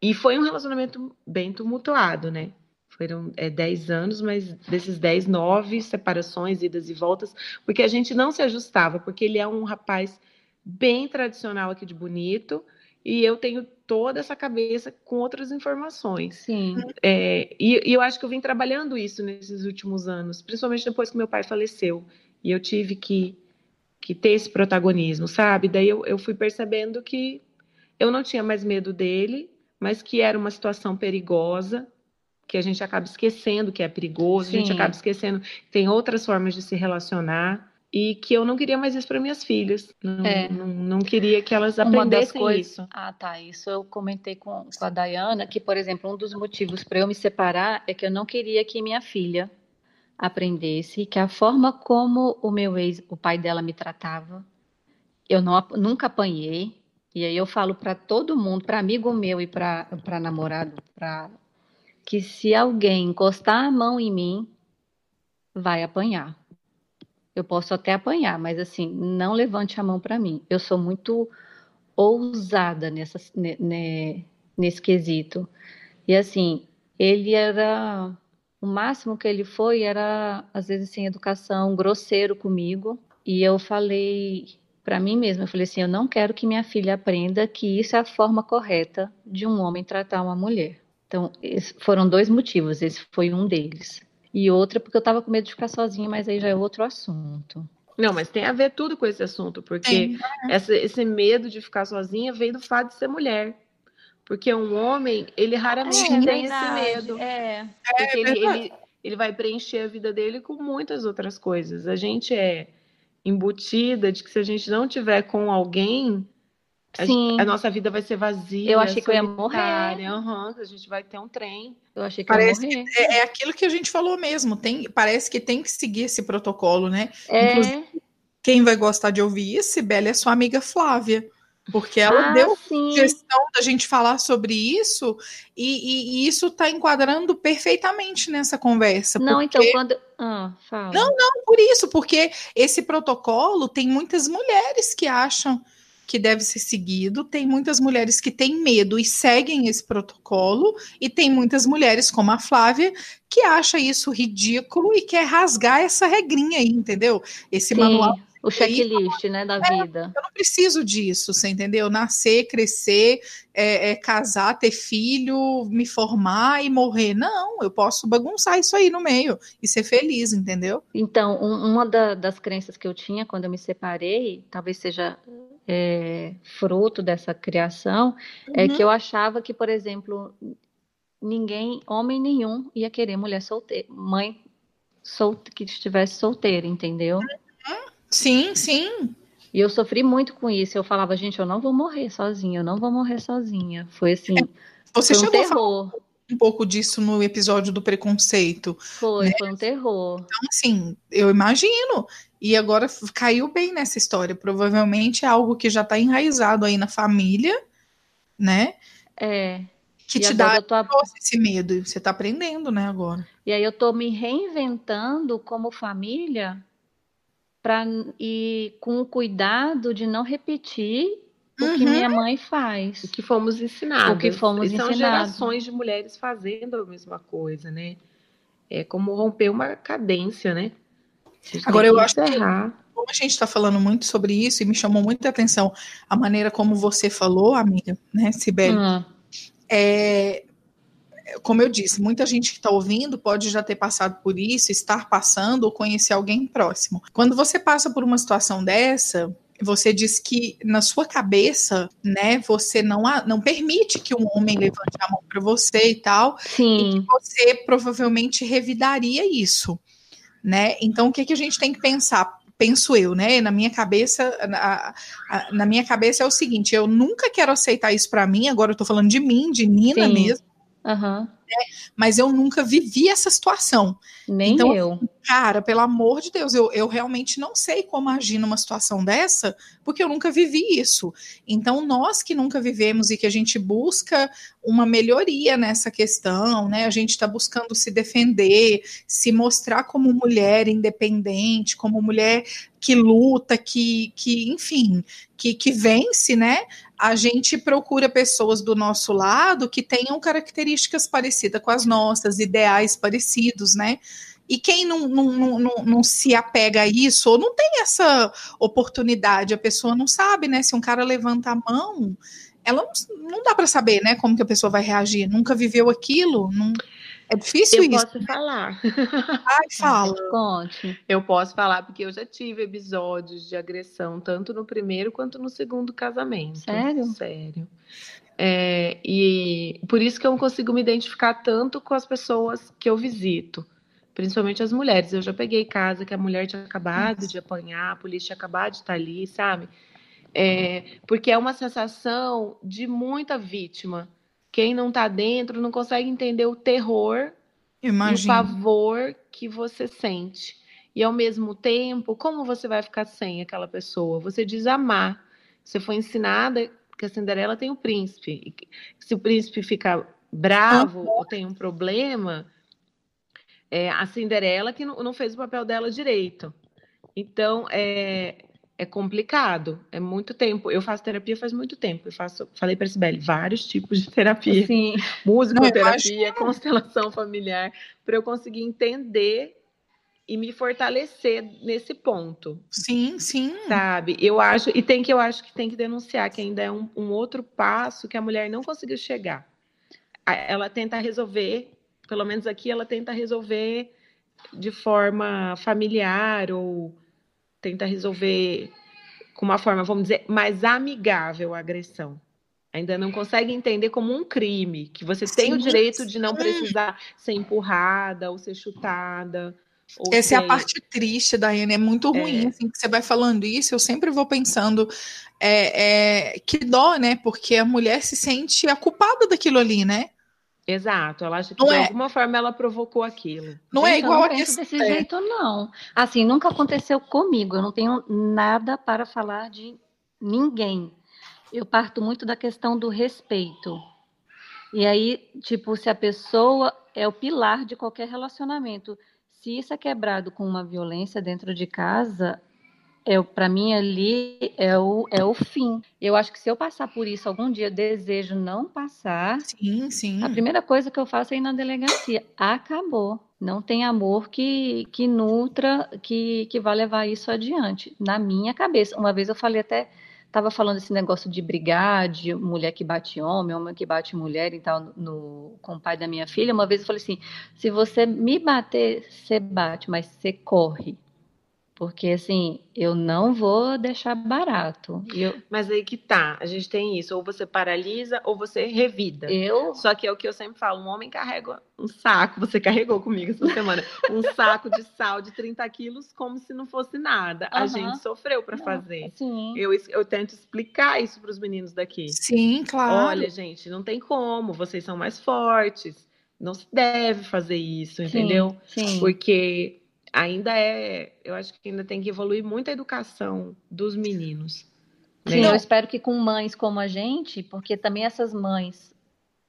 E foi um relacionamento bem tumultuado, né? Foram é, 10 anos, mas desses 10, 9 separações, idas e voltas, porque a gente não se ajustava, porque ele é um rapaz bem tradicional aqui de Bonito, e eu tenho toda essa cabeça com outras informações. Sim. É, e, e, eu acho que eu vim trabalhando isso nesses últimos anos, principalmente depois que meu pai faleceu. E eu tive que que ter esse protagonismo, sabe? Daí eu, eu fui percebendo que eu não tinha mais medo dele, mas que era uma situação perigosa, que a gente acaba esquecendo que é perigoso, Sim. a gente acaba esquecendo que tem outras formas de se relacionar e que eu não queria mais isso para minhas filhas. Não, é. não, não, queria que elas aprendessem coisas... isso. Ah, tá. Isso eu comentei com, com a Dayana, que, por exemplo, um dos motivos para eu me separar é que eu não queria que minha filha aprendesse que a forma como o meu ex, o pai dela me tratava, eu não, nunca apanhei. E aí eu falo para todo mundo, para amigo meu e para namorado, para que se alguém encostar a mão em mim, vai apanhar. Eu posso até apanhar, mas assim, não levante a mão para mim. Eu sou muito ousada nessa, nesse quesito. E assim, ele era o máximo que ele foi era, às vezes, sem educação, grosseiro comigo. E eu falei para mim mesma, eu falei assim, eu não quero que minha filha aprenda que isso é a forma correta de um homem tratar uma mulher. Então, foram dois motivos, esse foi um deles. E outra porque eu estava com medo de ficar sozinha, mas aí já é outro assunto. Não, mas tem a ver tudo com esse assunto, porque essa, esse medo de ficar sozinha vem do fato de ser mulher. Porque um homem, ele raramente é, tem esse medo. É. Porque é, ele, ele, ele vai preencher a vida dele com muitas outras coisas. A gente é embutida de que se a gente não tiver com alguém, a, gente, a, nossa vida vai ser vazia. Eu achei que eu ia morrer. Uhum, a gente vai ter um trem. Eu achei que parece eu ia morrer. É, é, aquilo que a gente falou mesmo. Tem, parece que tem que seguir esse protocolo, né? É. Inclusive, quem vai gostar de ouvir isso, Sibeli, é sua amiga Flávia porque ela ah, deu sim. sugestão da gente falar sobre isso e, e, e isso está enquadrando perfeitamente nessa conversa. Não, então, porque... então quando. Ah, fala. Não, não, por isso, porque esse protocolo tem muitas mulheres que acham que deve ser seguido, tem muitas mulheres que têm medo e seguem esse protocolo, e tem muitas mulheres, como a Flávia, que acha isso ridículo e quer rasgar essa regrinha aí, entendeu? Esse Sim. manual o checklist, né, da é, vida. Eu não preciso disso, você entendeu? Nascer, crescer, é, é, casar, ter filho, me formar e morrer. Não, eu posso bagunçar isso aí no meio e ser feliz, entendeu? Então, um, uma da, das crenças que eu tinha quando eu me separei, talvez seja é, fruto dessa criação, é uhum. é que eu achava que, por exemplo, ninguém, homem nenhum, ia querer mulher solteira, mãe sol, que estivesse solteira, entendeu? Sim, sim. E eu sofri muito com isso. Eu falava, gente, eu não vou morrer sozinha, eu não vou morrer sozinha. Foi assim. É, você foi um terror. um pouco disso no episódio do preconceito. Foi, né? foi um terror. Então, assim, eu imagino. E agora caiu bem nessa história. Provavelmente é algo que já está enraizado aí na família, né? É. Que e te dá tô... esse medo. Você está aprendendo, né, agora. E aí eu estou me reinventando como família para e com o cuidado de não repetir uhum. o que minha mãe faz. O que fomos ensinados. O que fomos e são ensinados. gerações de mulheres fazendo a mesma coisa, né? É como romper uma cadência, né? Agora eu acho que como a gente está falando muito sobre isso e me chamou muita atenção a maneira como você falou, amiga, né, Sibeli? Hum. É, como eu disse, muita gente que está ouvindo pode já ter passado por isso, estar passando ou conhecer alguém próximo. Quando você passa por uma situação dessa, você diz que na sua cabeça, né, você não, não permite que um homem levante a mão para você e tal, Sim. e que você provavelmente revidaria isso, né? Então o que, que a gente tem que pensar? Penso eu, né? Na minha cabeça, na, na minha cabeça é o seguinte: eu nunca quero aceitar isso para mim. Agora eu tô falando de mim, de Nina Sim. mesmo. Uhum. Mas eu nunca vivi essa situação. Nem então, eu. Cara, pelo amor de Deus, eu, eu realmente não sei como agir numa situação dessa, porque eu nunca vivi isso. Então, nós que nunca vivemos e que a gente busca uma melhoria nessa questão, né? A gente está buscando se defender, se mostrar como mulher independente, como mulher que luta, que, que enfim, que, que vence, né? A gente procura pessoas do nosso lado que tenham características parecidas com as nossas, ideais parecidos, né? E quem não, não, não, não, se apega a isso, ou não tem essa oportunidade, a pessoa não sabe, né? Se um cara levanta a mão, ela não, não dá para saber, né? Como que a pessoa vai reagir. Nunca viveu aquilo, não. É difícil eu isso. Eu posso falar. Ai, fala. Conte. Eu posso falar porque eu já tive episódios de agressão, tanto no primeiro quanto no segundo casamento. Sério? Sério. É, e por isso que eu não consigo me identificar tanto com as pessoas que eu visito, principalmente as mulheres. Eu já peguei casa que a mulher tinha acabado de apanhar, a polícia tinha acabado de estar ali, sabe? É, porque é uma sensação de muita vítima quem não está dentro não consegue entender o terror Imagina. e o pavor que você sente. E ao mesmo tempo, como você vai ficar sem aquela pessoa? Você diz amar. Você foi ensinada que a Cinderela tem o príncipe. Se o príncipe fica bravo ou tem um problema, é a Cinderela que não, não fez o papel dela direito. Então, é, é complicado, é muito tempo. Eu faço terapia faz muito tempo. Eu faço, falei para Sibeli, vários tipos de terapia. Sim. Musicoterapia, constelação familiar, para eu conseguir entender e me fortalecer nesse ponto. Sim, sim. Sabe? Eu acho, e tem que eu acho que tem que denunciar que ainda é um, um outro passo que a mulher não conseguiu chegar. Ela tenta resolver, pelo menos aqui ela tenta resolver de forma familiar ou tenta resolver com uma forma, vamos dizer, mais amigável a agressão. Ainda não consegue entender como um crime, que você sim, tem o direito de não precisar ser empurrada ou ser chutada. Ou Essa ser... é a parte triste, Daiane, é muito ruim, é. assim, que você vai falando isso, eu sempre vou pensando é, é, que dó, né, porque a mulher se sente a culpada daquilo ali, né? Exato, ela acha que não de é. alguma forma ela provocou aquilo. Não é Gente, é igual a desse é. jeito, não. Assim, nunca aconteceu comigo. Eu não tenho nada para falar de ninguém. Eu parto muito da questão do respeito. E aí, tipo, se a pessoa é o pilar de qualquer relacionamento, se isso é quebrado com uma violência dentro de casa, é, para mim ali é o, é o fim. Eu acho que se eu passar por isso algum dia, desejo não passar. Sim, sim. A primeira coisa que eu faço é ir na delegacia. Acabou. Não tem amor que, que nutra, que, que vá levar isso adiante. Na minha cabeça. Uma vez eu falei até estava falando esse negócio de brigar, de mulher que bate homem, homem que bate mulher e tal, no, com o pai da minha filha. Uma vez eu falei assim: se você me bater, você bate, mas você corre. Porque, assim, eu não vou deixar barato. Eu... Mas aí que tá, a gente tem isso, ou você paralisa ou você revida. Eu? Só que é o que eu sempre falo, um homem carrega um saco, você carregou comigo essa semana, um saco de sal de 30 quilos como se não fosse nada. Uhum. A gente sofreu para fazer. Sim. Eu, eu tento explicar isso para os meninos daqui. Sim, claro. Olha, gente, não tem como, vocês são mais fortes, não se deve fazer isso, entendeu? Sim. sim. Porque ainda é, eu acho que ainda tem que evoluir muito a educação dos meninos. Né? Sim, eu espero que com mães como a gente, porque também essas mães,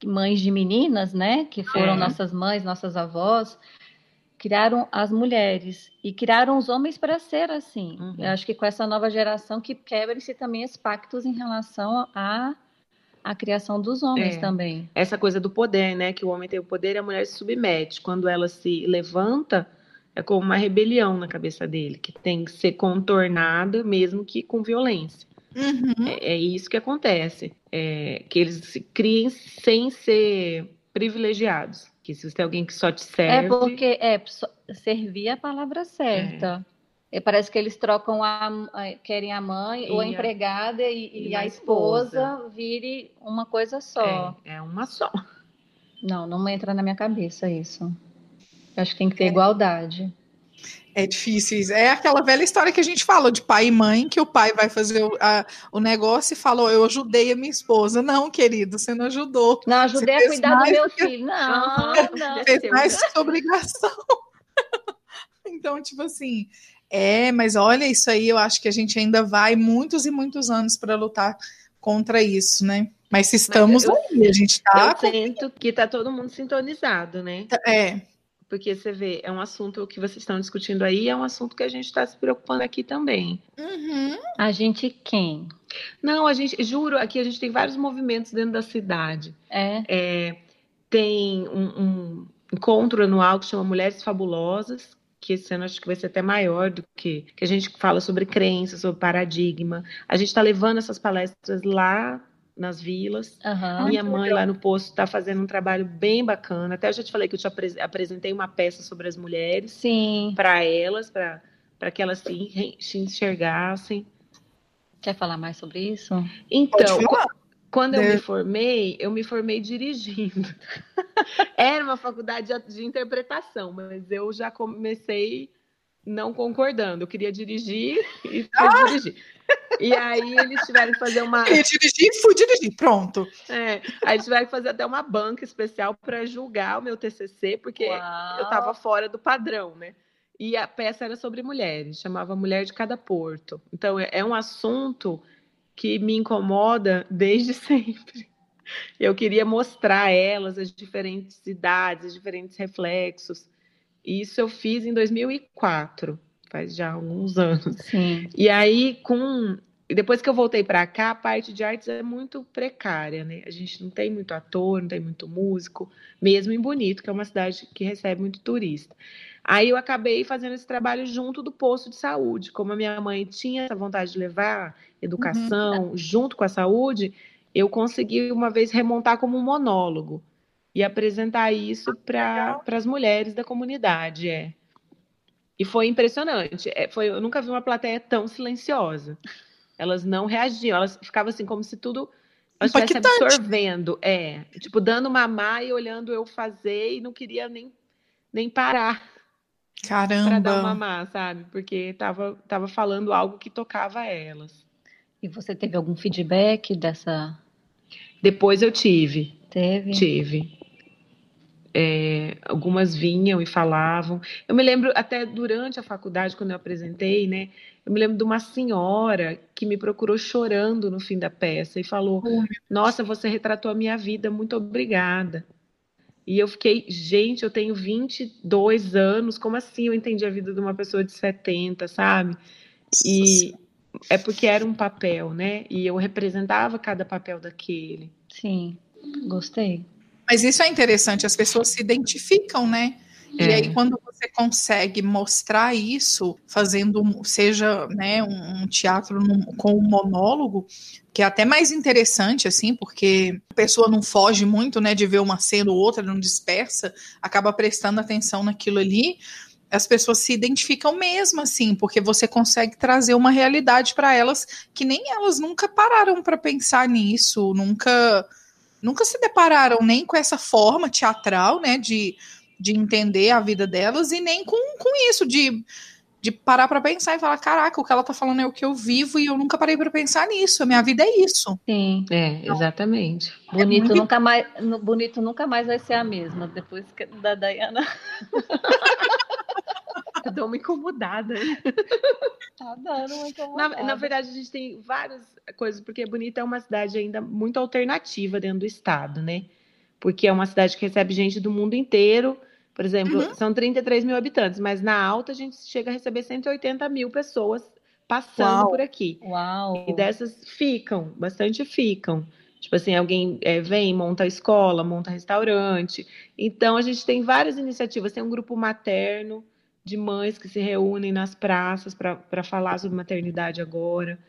mães de meninas, né, que foram é. nossas mães, nossas avós, criaram as mulheres e criaram os homens para ser assim. Uhum. Eu acho que com essa nova geração que quebra-se também os pactos em relação a a criação dos homens é, também. Essa coisa do poder, né? Que o homem tem o poder e a mulher se submete. Quando ela se levanta, é como uma rebelião na cabeça dele, que tem que ser contornada, mesmo que com violência. Uhum. É, é, isso que acontece. É, que eles se criem sem ser privilegiados. Que se você tem alguém que só te é serve. É porque é servir a palavra certa. É. é. Parece que eles trocam a, querem a mãe e ou a, a empregada e, e, a esposa. esposa vire uma coisa só. É, é uma só. Não, não entra na minha cabeça isso. Acho que tem que ter é. igualdade. É difícil. É aquela velha história que a gente fala de pai e mãe, que o pai vai fazer o, a, o negócio e falou: Eu ajudei a minha esposa. Não, querido, você não ajudou. Não, ajudei a cuidar do meu que... filho. Não, não. Fez mais sua obrigação. então, tipo assim, é, mas olha, isso aí eu acho que a gente ainda vai muitos e muitos anos para lutar contra isso, né? Mas se estamos mas eu, aí, a gente tá. Eu sinto que tá todo mundo sintonizado, né? É porque você vê, é um assunto que vocês estão discutindo aí, é um assunto que a gente está se preocupando aqui também. Uhum. A gente quem? Não, a gente, juro, aqui a gente tem vários movimentos dentro da cidade. É. é tem um, um, encontro anual que chama Mulheres Fabulosas, que esse ano acho que vai ser até maior do que que a gente fala sobre crença, sobre paradigma. A gente está levando essas palestras lá nas vilas. Uhum. Minha mãe lá no posto está fazendo um trabalho bem bacana. Até eu já te falei que eu te apresentei uma peça sobre as mulheres. Sim. Para elas, para que elas se, se enxergassem. Quer falar mais sobre isso? Então, quando eu me formei, eu me formei dirigindo. Era uma faculdade de interpretação, mas eu já comecei não concordando. Eu queria dirigir e fui ah! dirigir. E aí eles tiveram que fazer uma. Queria dirigir e fui dirigir, pronto. É, aí eles tiveram que fazer até uma banca especial para julgar o meu TCC, porque Uau. eu estava fora do padrão, né? E a peça era sobre mulheres, chamava Mulher de Cada Porto. Então é, é um assunto que me incomoda desde sempre. Eu queria mostrar a elas as diferentes idades, os diferentes reflexos. Isso eu fiz em 2004, faz já alguns anos. Sim. E aí, com depois que eu voltei para cá, a parte de artes é muito precária, né? A gente não tem muito ator, não tem muito músico, mesmo em Bonito, que é uma cidade que recebe muito turista. Aí eu acabei fazendo esse trabalho junto do posto de saúde. Como a minha mãe tinha essa vontade de levar educação uhum. junto com a saúde, eu consegui uma vez remontar como um monólogo e apresentar isso para as mulheres da comunidade. É. E foi impressionante. É, foi, eu nunca vi uma plateia tão silenciosa. Elas não reagiam, elas ficavam assim como se tudo elas estivessem absorvendo. É, tipo, dando mamar e olhando eu fazer e não queria nem, nem parar. Caramba! Para dar mamar, sabe? Porque tava, tava falando algo que tocava a elas. E você teve algum feedback dessa. Depois eu tive. Teve? Tive. É, algumas vinham e falavam. Eu me lembro até durante a faculdade, quando eu apresentei, né? Eu me lembro de uma senhora que me procurou chorando no fim da peça e falou: Nossa, você retratou a minha vida, muito obrigada. E eu fiquei, gente, eu tenho 22 anos, como assim eu entendi a vida de uma pessoa de 70, sabe? E é porque era um papel, né? E eu representava cada papel daquele. Sim, gostei. Mas isso é interessante, as pessoas se identificam, né? É. E aí, quando você consegue mostrar isso, fazendo, seja né, um, teatro num, com um monólogo, que é até mais interessante, assim, porque a pessoa não foge muito, né, de ver uma cena ou outra, não dispersa, acaba prestando atenção naquilo ali. As pessoas se identificam mesmo, assim, porque você consegue trazer uma realidade para elas que nem elas nunca pararam para pensar nisso, nunca nunca se depararam nem com essa forma teatral, né, de, de entender a vida delas e nem com, com isso, de, de parar para pensar e falar, caraca, o que ela tá falando é o que eu vivo e eu nunca parei para pensar nisso, a minha vida é isso. Sim. É, exatamente. Bonito, é muito... nunca mais, bonito nunca mais vai ser a mesma, depois da Dayana... Dou uma incomodada. Tá dando uma incomodada. Na, na, verdade, a gente tem várias coisas, porque Bonita é uma cidade ainda muito alternativa dentro do estado, né? Porque é uma cidade que recebe gente do mundo inteiro, Por exemplo, uhum. são 33 mil habitantes, mas na alta a gente chega a receber 180 mil pessoas passando Uau. por aqui. Uau! E dessas ficam, bastante ficam. Tipo assim, alguém é, vem, monta escola, monta restaurante. Então, a gente tem várias iniciativas. Tem um grupo materno de mães que se reúnem nas praças para falar sobre maternidade agora.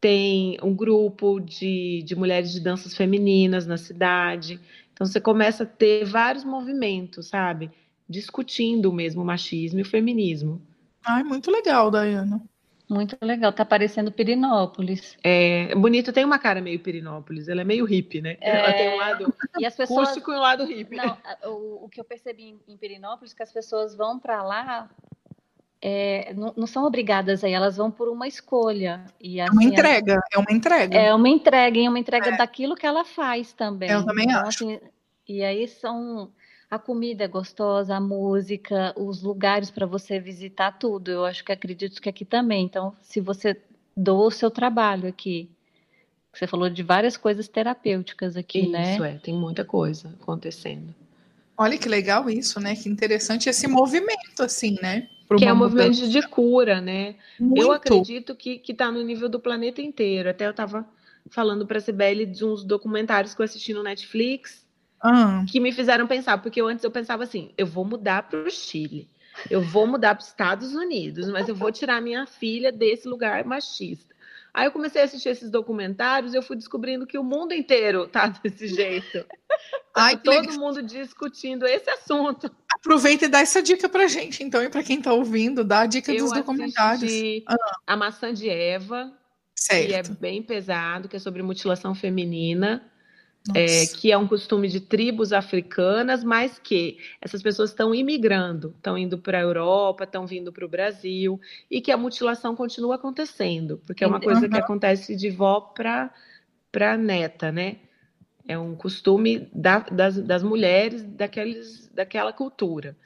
Tem um grupo de, de mulheres de danças femininas na cidade. Então, você começa a ter vários movimentos, sabe? Discutindo mesmo o machismo e o feminismo. Ai, muito legal, Dayana. Muito legal, tá parecendo Pirinópolis. É, bonito, tem uma cara meio Pirinópolis, ela é meio hippie, né? É... Ela tem um lado e as pessoas... rústico e um lado hippie. Não, o, o, que eu percebi em, Pirinópolis é que as pessoas vão para lá, é, não, não, são obrigadas aí, elas vão por uma escolha. E, assim, é uma assim, entrega, é uma entrega. É uma entrega, e uma entrega é. daquilo que ela faz também. Eu também então, acho. Assim, e aí são a comida é gostosa, a música, os lugares para você visitar tudo. Eu acho que acredito que aqui também. Então, se você doa o seu trabalho aqui, você falou de várias coisas terapêuticas aqui, isso, né? Isso é, tem muita coisa acontecendo. Olha que legal isso, né? Que interessante esse movimento, assim, né? que é um movimento de cura, né? Muito. Eu acredito que está no nível do planeta inteiro. Até eu estava falando para a Sibeli de uns documentários que eu assisti no Netflix ah. que me fizeram pensar, porque eu, antes eu pensava assim, eu vou mudar para o Chile, eu vou mudar para os Estados Unidos, mas eu vou tirar minha filha desse lugar machista. Aí eu comecei a assistir esses documentários e eu fui descobrindo que o mundo inteiro tá desse jeito. Ai, tá todo legal. mundo discutindo esse assunto. Aproveita e dá essa dica pra gente, então, e para quem tá ouvindo, dá a dica eu dos documentários. Ah. A Maçã de Eva, certo. que é bem pesado, que é sobre mutilação feminina é, que é um costume de tribos africanas, mas que essas pessoas estão imigrando, estão indo para a Europa, estão vindo para o Brasil, e que a mutilação continua acontecendo, porque é uma coisa uhum. que acontece de vó para neta, né? É um costume da, das, das mulheres daqueles, daquela cultura.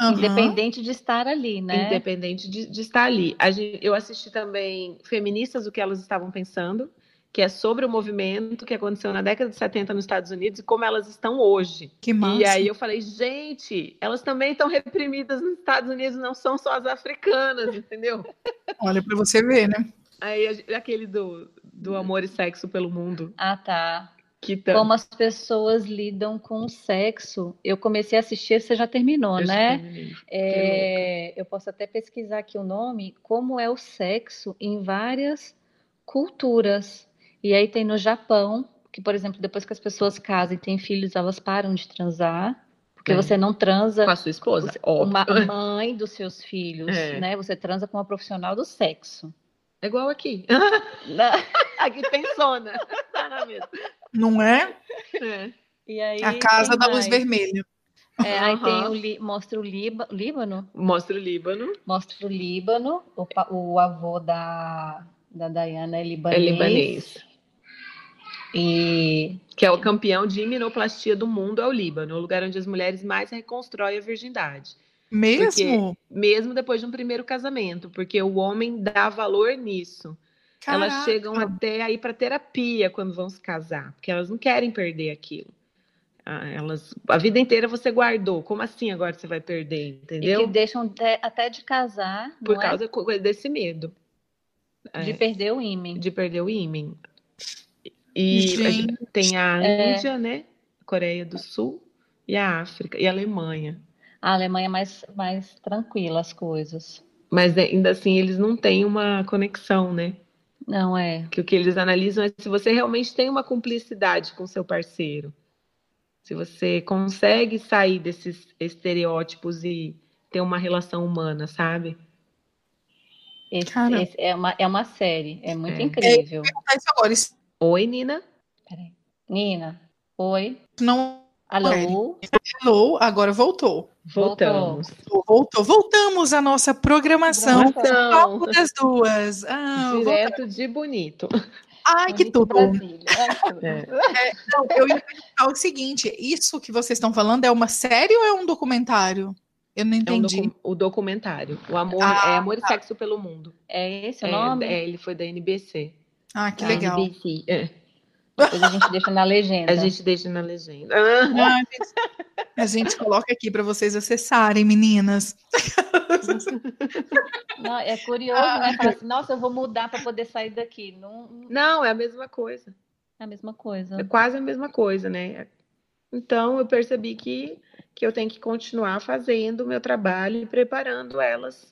Uhum. Independente de estar ali, né? Independente de, de estar ali. Gente, eu assisti também Feministas, o que elas estavam pensando, que é sobre o movimento que aconteceu na década de 70 nos Estados Unidos e como elas estão hoje. Que massa. E aí eu falei, gente, elas também estão reprimidas nos Estados Unidos, não são só as africanas, entendeu? Olha para você ver, né? Aí aquele do, do amor e sexo pelo mundo. Ah, tá. Que tá... Como as pessoas lidam com o sexo. Eu comecei a assistir, você já terminou, eu né? É, eu posso até pesquisar aqui o nome, como é o sexo em várias culturas. E aí tem no Japão, que, por exemplo, depois que as pessoas casam e têm filhos, elas param de transar. Porque é. você não transa com a sua esposa, uma mãe dos seus filhos, é. né? Você transa com uma profissional do sexo. É igual aqui. aqui tem sona. Tá não é? é. E aí, a casa da luz vermelha. É, aí tem o mostra o Líba, Líbano. Mostra o Líbano. Mostra o Líbano. O, o avô da, da Diana é libanês. É libanês. E que é o campeão de iminoplastia do mundo é o Líbano, o lugar onde as mulheres mais reconstroem a virgindade. Mesmo? Porque, mesmo depois de um primeiro casamento, porque o homem dá valor nisso. Caraca. Elas chegam até aí para terapia quando vão se casar, porque elas não querem perder aquilo. Ah, elas, a vida inteira você guardou. Como assim agora você vai perder, entendeu? E que deixam até de casar. Por é? causa é? desse medo. De é, perder o ímã. De perder o ímã. E Gente. tem a é. Índia, né? Coreia do Sul e a África e a Alemanha. A Alemanha é mais, mais tranquila as coisas. Mas ainda assim eles não têm uma conexão, né? Não é. Que o que eles analisam é se você realmente tem uma cumplicidade com seu parceiro. Se você consegue sair desses estereótipos e ter uma relação humana, sabe? Esse, esse é, uma, é uma série, é muito é. incrível. É, isso agora, Oi, Nina. Peraí. Nina, oi. Não. Alô? Alô, agora voltou. Voltamos. Voltou. voltou. Voltamos à nossa programação. Papo das duas. Ah, Direto voltamos. de bonito. Ai, que tudo. É. É, não, eu ia perguntar o seguinte: isso que vocês estão falando é uma série ou é um documentário? Eu não entendi. É um docu o documentário. O amor ah, é amor e tá. sexo pelo mundo. É esse o nome? É, ele foi da NBC. Ah, que legal. NBC, é. Depois a gente deixa na legenda. A gente deixa na legenda. Não, a, gente, a gente coloca aqui para vocês acessarem, meninas. Não, é curioso, ah. né? Falar assim, nossa, eu vou mudar para poder sair daqui. Não, não, é a mesma coisa. É a mesma coisa. É quase a mesma coisa, né? Então eu percebi que, que eu tenho que continuar fazendo o meu trabalho e preparando elas.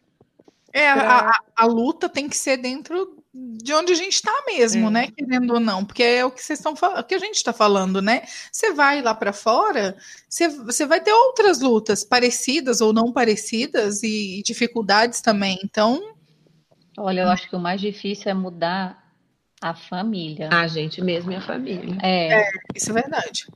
É, pra... a, a, luta tem que ser dentro de onde a gente está mesmo, é. né? Querendo ou não, porque é o que vocês estão falando, que a gente está falando, né? Você vai lá para fora, você, você vai ter outras lutas parecidas ou não parecidas e, e dificuldades também. Então, olha, eu acho que o mais difícil é mudar a família. A gente mesmo e a família. É, é isso é verdade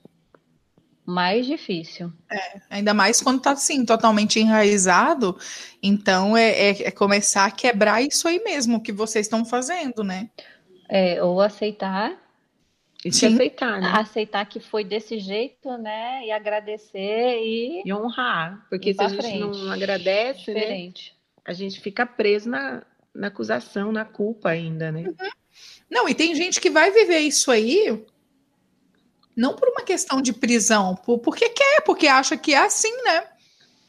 mais difícil. É, ainda mais quando está assim, totalmente enraizado. Então é, é, é, começar a quebrar isso aí mesmo que vocês estão fazendo, né? É, ou aceitar. E se aceitar, né? Aceitar que foi desse jeito, né? E agradecer e, e honrar. Porque e se a gente frente. não agradece, né, Diferente. né? A gente fica preso na, na acusação, na culpa ainda, né? Uhum. Não, e tem gente que vai viver isso aí não por uma questão de prisão, por, porque quer, porque acha que é assim, né?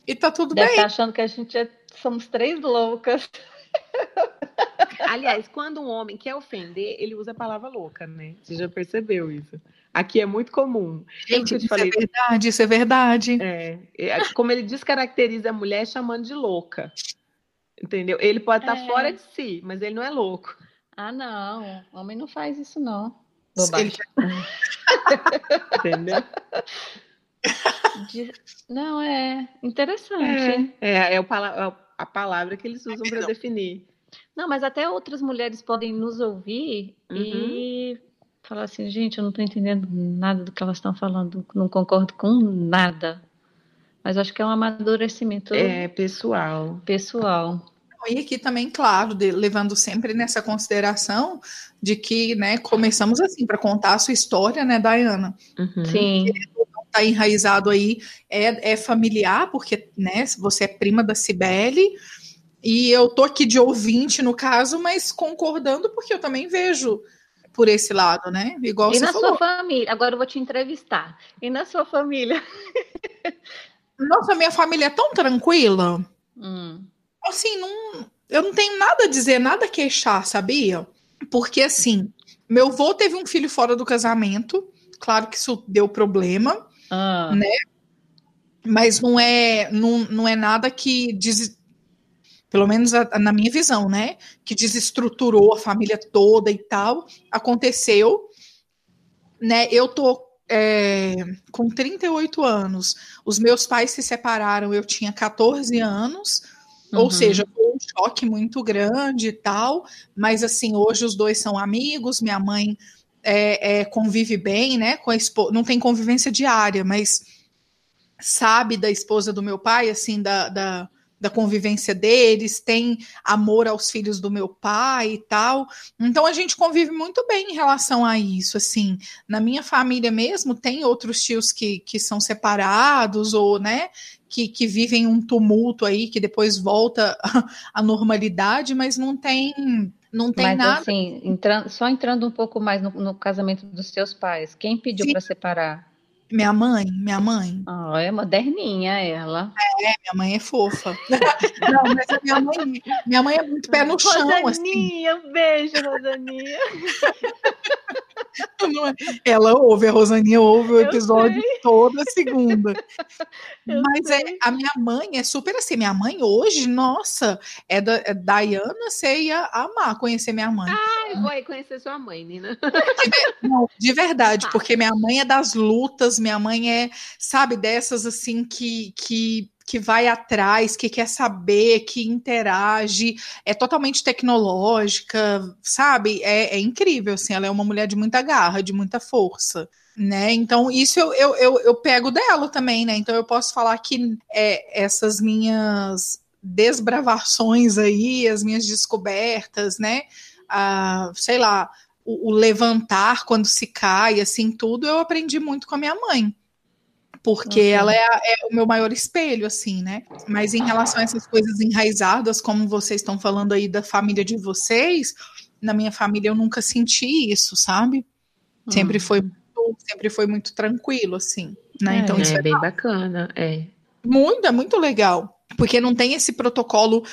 E tá tudo Deve bem. Tá achando que a gente é, somos três loucas. Aliás, quando um homem quer ofender, ele usa a palavra louca, né? Você já percebeu isso? Aqui é muito comum. Gente, isso falei, é verdade, isso é verdade. É, é, como ele descaracteriza a mulher chamando de louca. Entendeu? Ele pode estar é. fora de si, mas ele não é louco. Ah, não. Homem não faz isso, não. Bobagem. Entendeu? De... Não, é interessante. É, é, é, o, é a palavra que eles usam para definir. Não, mas até outras mulheres podem nos ouvir uhum. e falar assim, gente, eu não estou entendendo nada do que elas estão falando, não concordo com nada. Mas acho que é um amadurecimento é, pessoal. Pessoal. E aqui também, claro, de, levando sempre nessa consideração de que, né, começamos assim, para contar a sua história, né, Dayana? Uhum. Sim. Está enraizado aí, é, é familiar, porque, né, você é prima da Cibele, e eu tô aqui de ouvinte, no caso, mas concordando, porque eu também vejo por esse lado, né? Igual e você na falou. sua família, agora eu vou te entrevistar. E na sua família? Nossa, minha família é tão tranquila. Hum assim, não, eu não tenho nada a dizer, nada a queixar, sabia? Porque, assim, meu avô teve um filho fora do casamento, claro que isso deu problema, ah. né? Mas não é, não, não é nada que diz, pelo menos a, a, na minha visão, né? Que desestruturou a família toda e tal. Aconteceu, né? Eu tô é, com 38 anos. Os meus pais se separaram, eu tinha 14 anos. Ou uhum. seja, foi um choque muito grande e tal, mas assim, hoje os dois são amigos, minha mãe é, é, convive bem, né? Com a esposa, não tem convivência diária, mas sabe da esposa do meu pai, assim, da, da, da convivência deles, tem amor aos filhos do meu pai e tal. Então a gente convive muito bem em relação a isso, assim. Na minha família mesmo tem outros tios que, que são separados ou, né, que, que vivem um tumulto aí, que depois volta à normalidade, mas não tem não tem mas, nada. Assim, entrando, só entrando um pouco mais no, no casamento dos seus pais, quem pediu para separar? Minha mãe, minha mãe. Oh, é moderninha ela. É, minha mãe é fofa. Não, mas a minha mãe, minha mãe é muito pé no chão. Rosaninha, assim. um beijo, Rosaninha. É, ela ouve, a Rosaninha ouve o episódio toda segunda. Eu Mas é, a minha mãe é super assim. Minha mãe hoje, nossa, é da é Diana, você ia amar conhecer minha mãe. Ah, eu vou aí conhecer sua mãe, Nina. De, não, de verdade, porque minha mãe é das lutas, minha mãe é, sabe, dessas assim que, que que vai atrás, que quer saber, que interage, é totalmente tecnológica, sabe? É, é, incrível, assim, ela é uma mulher de muita garra, de muita força. Né? Então, isso eu, eu, eu, eu pego dela também, né? Então eu posso falar que é, essas minhas desbravações aí, as minhas descobertas, né? Ah, sei lá, o, o levantar quando se cai, assim, tudo, eu aprendi muito com a minha mãe porque uhum. ela é, é, o meu maior espelho, assim, né? Mas em relação a essas coisas enraizadas, como vocês estão falando aí da família de vocês, na minha família eu nunca senti isso, sabe? Sempre hum. foi sempre foi muito tranquilo, assim. Né? É, então, isso é, é bem bacana, é. Muito, é muito legal. Porque não tem esse protocolo.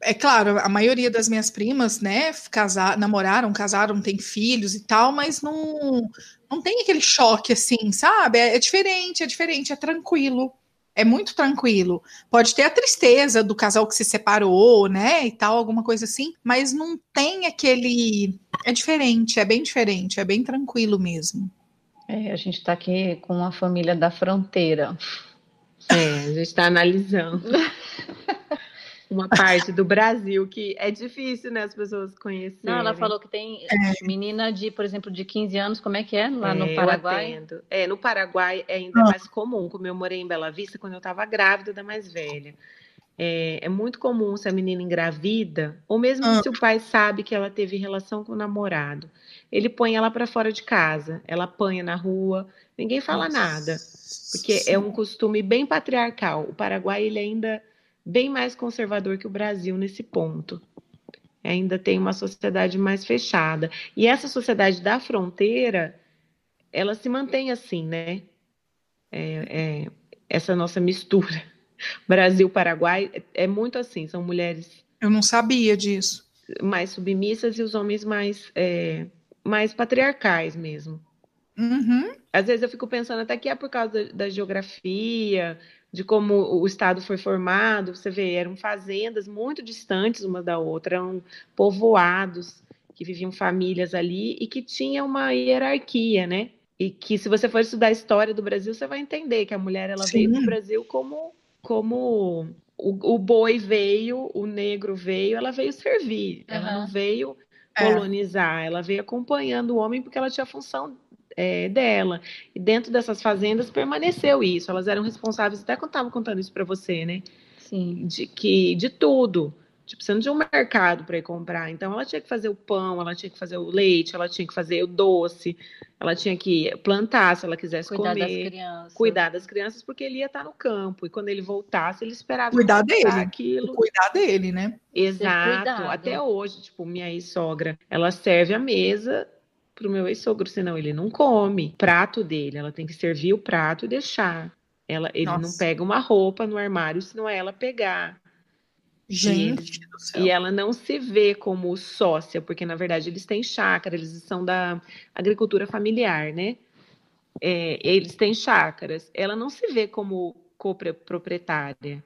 É claro, a maioria das minhas primas, né, casar, namoraram, casaram, têm filhos e tal, mas não, não tem aquele choque assim, sabe? É, é diferente, é diferente, é tranquilo é muito tranquilo. Pode ter a tristeza do casal que se separou, né, e tal, alguma coisa assim, mas não tem aquele. É diferente, é bem diferente, é bem tranquilo mesmo. É, a gente está aqui com a família da fronteira. É, a gente está analisando. uma parte do Brasil que é difícil, né, as pessoas conhecerem. Não, ela falou que tem é. menina de, por exemplo, de 15 anos, como é que é lá é, no Paraguai? É, no Paraguai é ainda ah. mais comum, como eu morei em Bela Vista quando eu estava grávida da mais velha. É, é, muito comum se a menina engravida, ou mesmo ah. se o pai sabe que ela teve relação com o namorado, ele põe ela para fora de casa, ela apanha na rua, ninguém fala Nossa. nada, porque é um costume bem patriarcal. O Paraguai ele ainda bem mais conservador que o Brasil nesse ponto. Ainda tem uma sociedade mais fechada. E essa sociedade da fronteira, ela se mantém assim, né? É, é, essa nossa mistura. Brasil-Paraguai é, é muito assim, são mulheres. Eu não sabia disso. Mais submissas e os homens mais, é, mais patriarcais mesmo. Uhum. Às vezes eu fico pensando até que é por causa da, da geografia, de como o Estado foi formado. Você vê, eram fazendas muito distantes uma da outra, eram povoados que viviam famílias ali e que tinha uma hierarquia, né? E que se você for estudar a história do Brasil, você vai entender que a mulher ela veio para o Brasil como como o, o, boi veio, o negro veio, ela veio servir, uhum. ela não veio é. colonizar, é. ela veio acompanhando o homem porque ela tinha a função é, dela. E dentro dessas fazendas permaneceu isso. Elas eram responsáveis, até quando estava contando isso para você, né? Sim. De, que, de tudo. Tipo, você não tinha um mercado para ir comprar. Então, ela tinha que fazer o pão, ela tinha que fazer o leite, ela tinha que fazer o doce, ela tinha que plantar se ela quisesse cuidar comer. Das crianças. Cuidar das crianças, porque ele ia estar no campo. E quando ele voltasse, ele esperava cuidar dele. aquilo. Cuidar dele, né? Exato. Até hoje, tipo, minha ex-sogra, ela serve a mesa pro meu ex-sogro, senão ele não come. Prato dele, ela tem que servir o prato e deixar. Ela, ele Nossa. não pega uma roupa no armário se não é ela pegar. Gente e, e, ela não se vê como sócia, porque na verdade eles têm chácara, eles são da agricultura familiar, né? É, eles têm chácaras. Ela não se vê como coproprietária,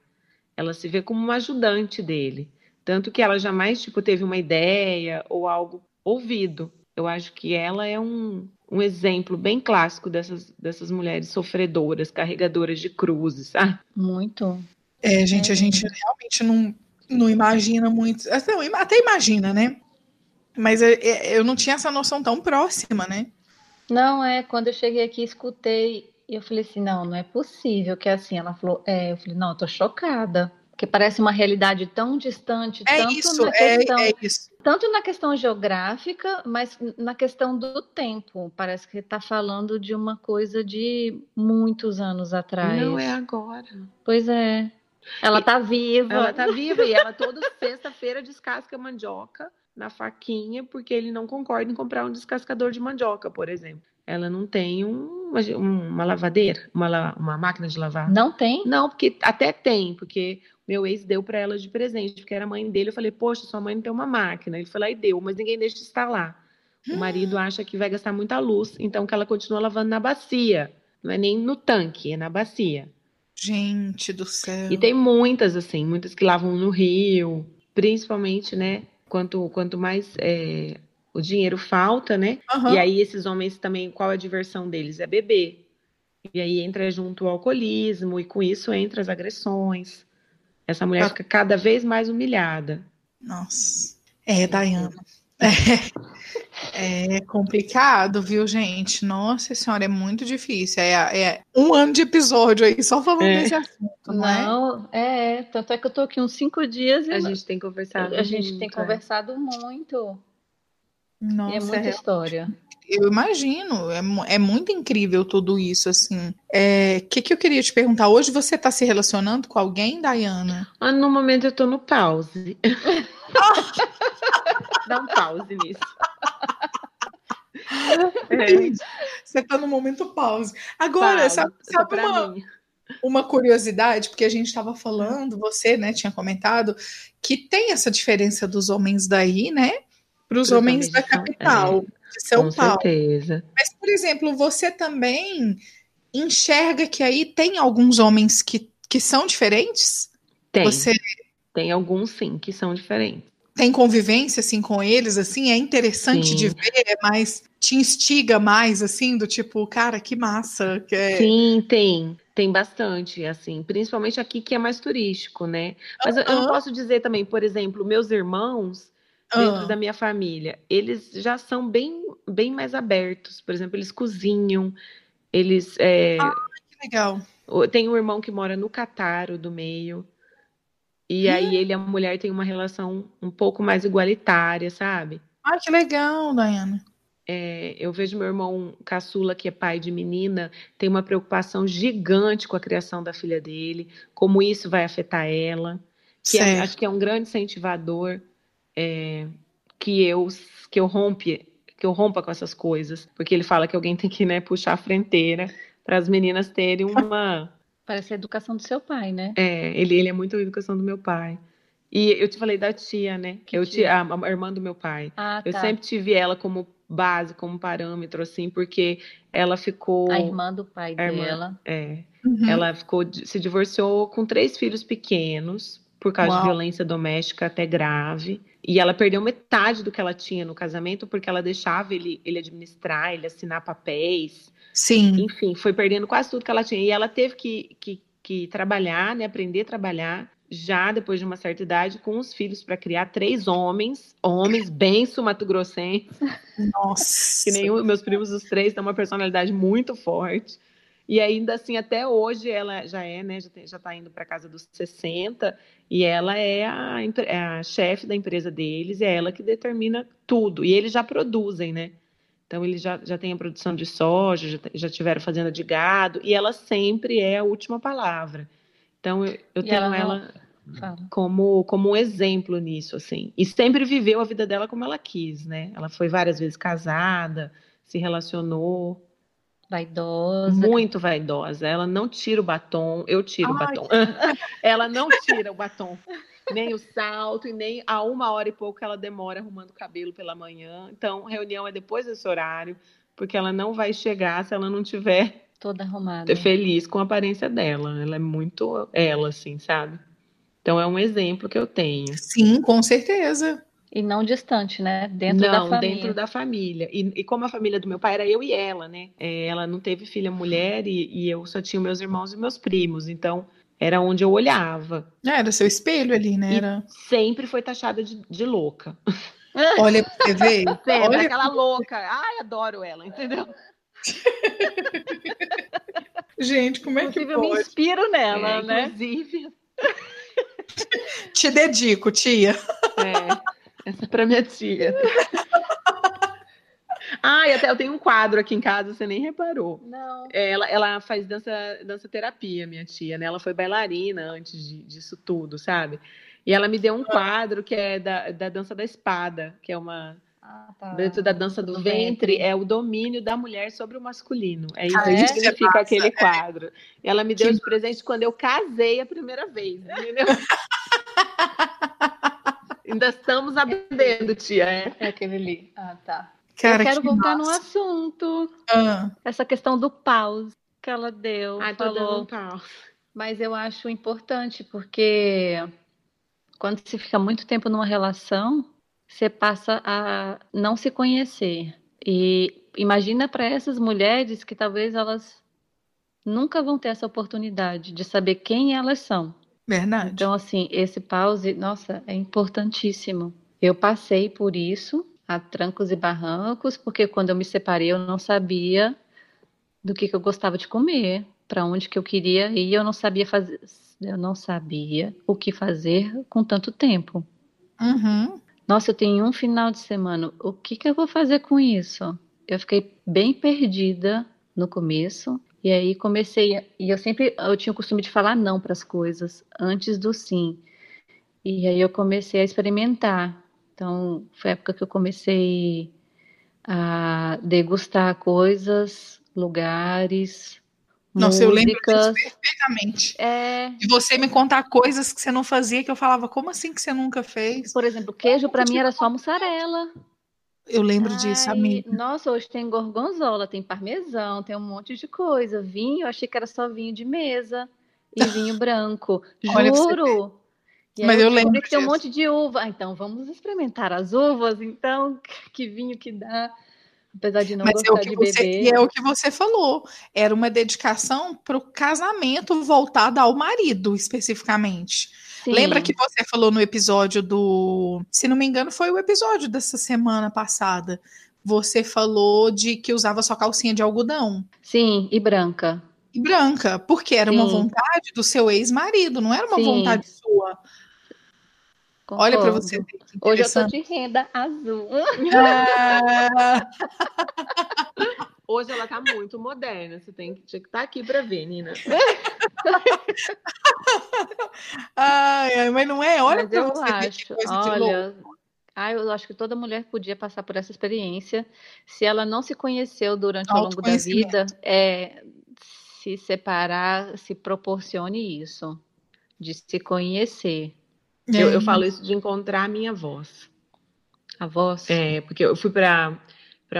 ela se vê como uma ajudante dele. Tanto que ela jamais tipo, teve uma ideia ou algo ouvido. Eu acho que ela é um, um exemplo bem clássico dessas, dessas mulheres sofredoras, carregadoras de cruzes, sabe? Muito. É, gente, a gente realmente não, não imagina muito. Até imagina, né? Mas eu não tinha essa noção tão próxima, né? Não, é, quando eu cheguei aqui, escutei, e eu falei assim, não, não é possível que é assim. Ela falou, é, eu falei, não, eu tô chocada. Porque parece uma realidade tão distante, é tanto isso, na é, questão, é isso. tanto na questão geográfica, mas na questão do tempo. Parece que está falando de uma coisa de muitos anos atrás. Não é agora. Pois é. Ela está viva. Ela está viva e ela toda sexta-feira descasca mandioca na faquinha porque ele não concorda em comprar um descascador de mandioca, por exemplo. Ela não tem um, uma, uma lavadeira, uma, uma máquina de lavar. Não tem? Não, porque até tem, porque meu ex deu para ela de presente, porque era mãe dele. Eu falei, poxa, sua mãe não tem uma máquina. Ele falou, e deu, mas ninguém deixa de instalar. O marido acha que vai gastar muita luz, então que ela continua lavando na bacia. Não é nem no tanque, é na bacia. Gente do céu. E tem muitas, assim, muitas que lavam no rio, principalmente, né? Quanto, quanto mais é, o dinheiro falta, né? Uhum. E aí esses homens também, qual a diversão deles? É beber. E aí entra junto o alcoolismo, e com isso entra as agressões. Essa mulher fica cada vez mais humilhada. Nossa. É, Dayana. É, é, complicado, viu, gente? Nossa senhora, é muito difícil. É, é um ano de episódio aí só falando é. desse assunto, não, é? é? Tanto é que eu tô aqui uns cinco dias e a gente tem conversado. A, a gente tem é. conversado muito. Nossa, e é muita história eu imagino, é, é muito incrível tudo isso, assim. O é, que, que eu queria te perguntar? Hoje você está se relacionando com alguém, Dayana? Ah, no momento eu estou no pause. Dá um pause nisso. É. Você está no momento pause. Agora, sabe, sabe uma, uma curiosidade, porque a gente estava falando, você né, tinha comentado, que tem essa diferença dos homens daí, né? Para os homens da capital, é, de São com Paulo. Certeza. Mas, por exemplo, você também enxerga que aí tem alguns homens que, que são diferentes? Tem. Você tem alguns sim que são diferentes. Tem convivência assim com eles, assim, é interessante sim. de ver, é mais te instiga mais assim do tipo, cara, que massa, que é... Sim, tem. Tem bastante, assim, principalmente aqui que é mais turístico, né? Mas eu, eu não posso dizer também, por exemplo, meus irmãos dentro da minha família, eles já são bem, bem mais abertos. Por exemplo, eles cozinham, eles. É... Ah, que legal. Tem um irmão que mora no Catar, do meio. E hum. aí ele e a mulher têm uma relação um pouco mais igualitária, sabe? Ah, que legal, Dayana. É, eu vejo meu irmão caçula, que é pai de menina, tem uma preocupação gigante com a criação da filha dele, como isso vai afetar ela. Que é, acho que é um grande incentivador é, que eu que eu rompe, que eu rompa com essas coisas, porque ele fala que alguém tem que né, puxar a frenteira para as meninas terem uma Parece a educação do seu pai, né? É, ele, ele é muito a educação do meu pai. E eu te falei da tia, né? Que eu tia, a, a irmã do meu pai. Ah, eu tá. sempre tive ela como base, como parâmetro, assim, porque ela ficou. A irmã do pai irmã, dela. É. Uhum. Ela ficou, se divorciou com três filhos pequenos, por causa Uau. de violência doméstica até grave. E ela perdeu metade do que ela tinha no casamento, porque ela deixava ele, ele administrar, ele assinar papéis. Sim. Enfim, foi perdendo quase tudo que ela tinha. E ela teve que, que, que trabalhar, né? Aprender a trabalhar já depois de uma certa idade, com os filhos para criar três homens, homens bem sumatogrossenses. Nossa! que nem meus primos, os três, têm uma personalidade muito forte. E ainda assim, até hoje, ela já é, né? Já, está indo para casa dos 60, e ela é a, é a chefe da empresa deles, e é ela que determina tudo. E eles já produzem, né? Então, eles já, já têm a produção de soja, já, já tiveram fazenda de gado, e ela sempre é a última palavra. Então, eu, eu tenho ela, ela como, como um exemplo nisso, assim. E sempre viveu a vida dela como ela quis, né? Ela foi várias vezes casada, se relacionou. Vaidosa. Muito vaidosa. Ela não tira o batom, eu tiro Ai, o batom. ela não tira o batom nem o salto, e nem a uma hora e pouco ela demora arrumando o cabelo pela manhã. Então, reunião é depois desse horário, porque ela não vai chegar se ela não tiver toda arrumada. Feliz com a aparência dela. Ela é muito ela, assim, sabe? Então é um exemplo que eu tenho. Sim, com certeza. E não distante, né? Dentro não, da família. dentro da família. E, e, como a família do meu pai era eu e ela, né? É, ela não teve filha mulher e, e, eu só tinha meus irmãos e meus primos. Então era onde eu olhava. É, era seu espelho ali, né? Era... sempre foi taxada de, de louca. Olha pra você ver. Sempre, Olha... aquela louca. Ai, adoro ela, entendeu? Gente, como é que pode? Eu me inspiro nela, é, né? Inclusive. Te dedico, tia. É, essa é pra minha tia. Ah, e até eu tenho um quadro aqui em casa, você nem reparou. Não. Ela, ela faz dança, dança terapia, minha tia, né? Ela foi bailarina antes de, disso tudo, sabe? E ela me deu um ah. quadro que é da, da dança da espada, que é uma. Ah, tá. Dentro da dança do, do ventre, ventre, é o domínio da mulher sobre o masculino. É isso ah, que é? significa aquele quadro. Ela me deu que... de presente quando eu casei a primeira vez, entendeu? Ainda estamos aprendendo, tia. É, é aquele ali. Ah, tá. Cara, eu quero que voltar massa. no assunto. Ah. Essa questão do pause que ela deu. Ah, falou. Um pause. Mas eu acho importante porque quando se fica muito tempo numa relação, você passa a não se conhecer. E imagina para essas mulheres que talvez elas nunca vão ter essa oportunidade de saber quem elas são. Verdade. Então, assim, esse pause, nossa, é importantíssimo. Eu passei por isso a trancos e barrancos, porque quando eu me separei eu não sabia do que, que eu gostava de comer, para onde que eu queria ir, eu não sabia fazer, eu não sabia o que fazer com tanto tempo. Uhum. Nossa, eu tenho um final de semana, o que que eu vou fazer com isso? Eu fiquei bem perdida no começo e aí comecei e eu sempre eu tinha o costume de falar não para as coisas antes do sim. E aí eu comecei a experimentar então, foi a época que eu comecei a degustar coisas, lugares, nossa, músicas. eu lembro disso perfeitamente. É... De você me contar coisas que você não fazia, que eu falava, como assim que você nunca fez? Por exemplo, queijo para mim era só mussarela. Eu lembro Ai, disso, amiga. Nossa, hoje tem gorgonzola, tem parmesão, tem um monte de coisa. Vinho, eu achei que era só vinho de mesa e vinho branco. Juro! Mas eu, lembro que tem um monte de uva. Ah, então vamos experimentar as uvas, então, que vinho que dá. Apesar de não Mas gostar é de você, beber. E é o que você falou. Era uma dedicação para o casamento voltada ao marido, especificamente. Sim. Lembra que você falou no episódio do. Se não me engano, foi o episódio dessa semana passada. Você falou de que usava só calcinha de algodão. Sim, e branca. E branca, porque era Sim. uma vontade do seu ex-marido, não era uma Sim. vontade sua. Concordo. Olha para você. Hoje eu tô de renda azul. Ah. Hoje ela tá muito moderna. Você tem que, que estar tá aqui para ver, Nina. ai, mas não é? Olha para você acho, olha, ah, eu acho que toda mulher podia passar por essa experiência. Se ela não se conheceu durante o longo da vida, é, se separar, se proporcione isso, de se conhecer. É. Eu, eu, falo isso de encontrar a minha voz. A voz? É, porque eu fui para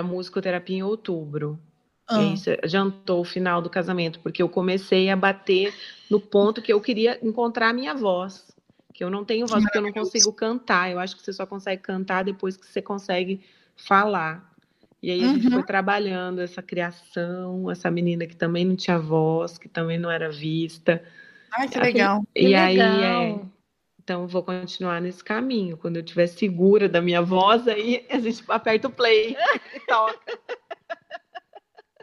musicoterapia em outubro. Ah. E isso jantou o final do casamento, porque eu comecei a bater no ponto que eu queria encontrar a minha voz. Que eu não tenho voz, porque eu não consigo cantar. Eu acho que você só consegue cantar depois que você consegue falar. E aí a uhum. gente foi trabalhando essa criação, essa menina que também não tinha voz, que também não era vista. Ai, que legal. E, que aí é, então, vou continuar nesse caminho. Quando eu estiver segura da minha voz, aí a gente aperta o play e toca.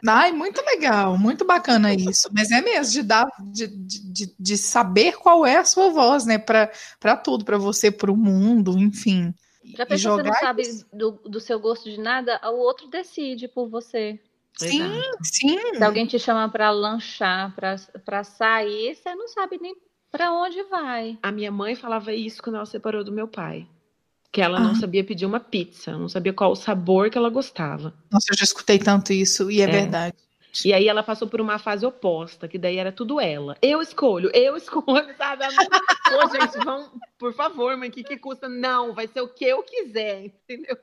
Ai, muito legal, muito bacana isso. Mas é mesmo de dar, de, de, de saber qual é a sua voz, né? Para tudo, para você, para o mundo, enfim. Já pensou que você não sabe do, do seu gosto de nada, o outro decide por você. Sim, sim. Se alguém te chama para lanchar, para sair, você não sabe nem para onde vai? A minha mãe falava isso quando ela separou do meu pai. Que ela ah. não sabia pedir uma pizza, não sabia qual o sabor que ela gostava. Nossa, eu já escutei tanto isso e é, é. verdade. E aí ela passou por uma fase oposta, que daí era tudo ela. Eu escolho, eu escolho, sabe? Pô, gente, vamos, por favor, mãe, o que, que custa? Não, vai ser o que eu quiser, entendeu?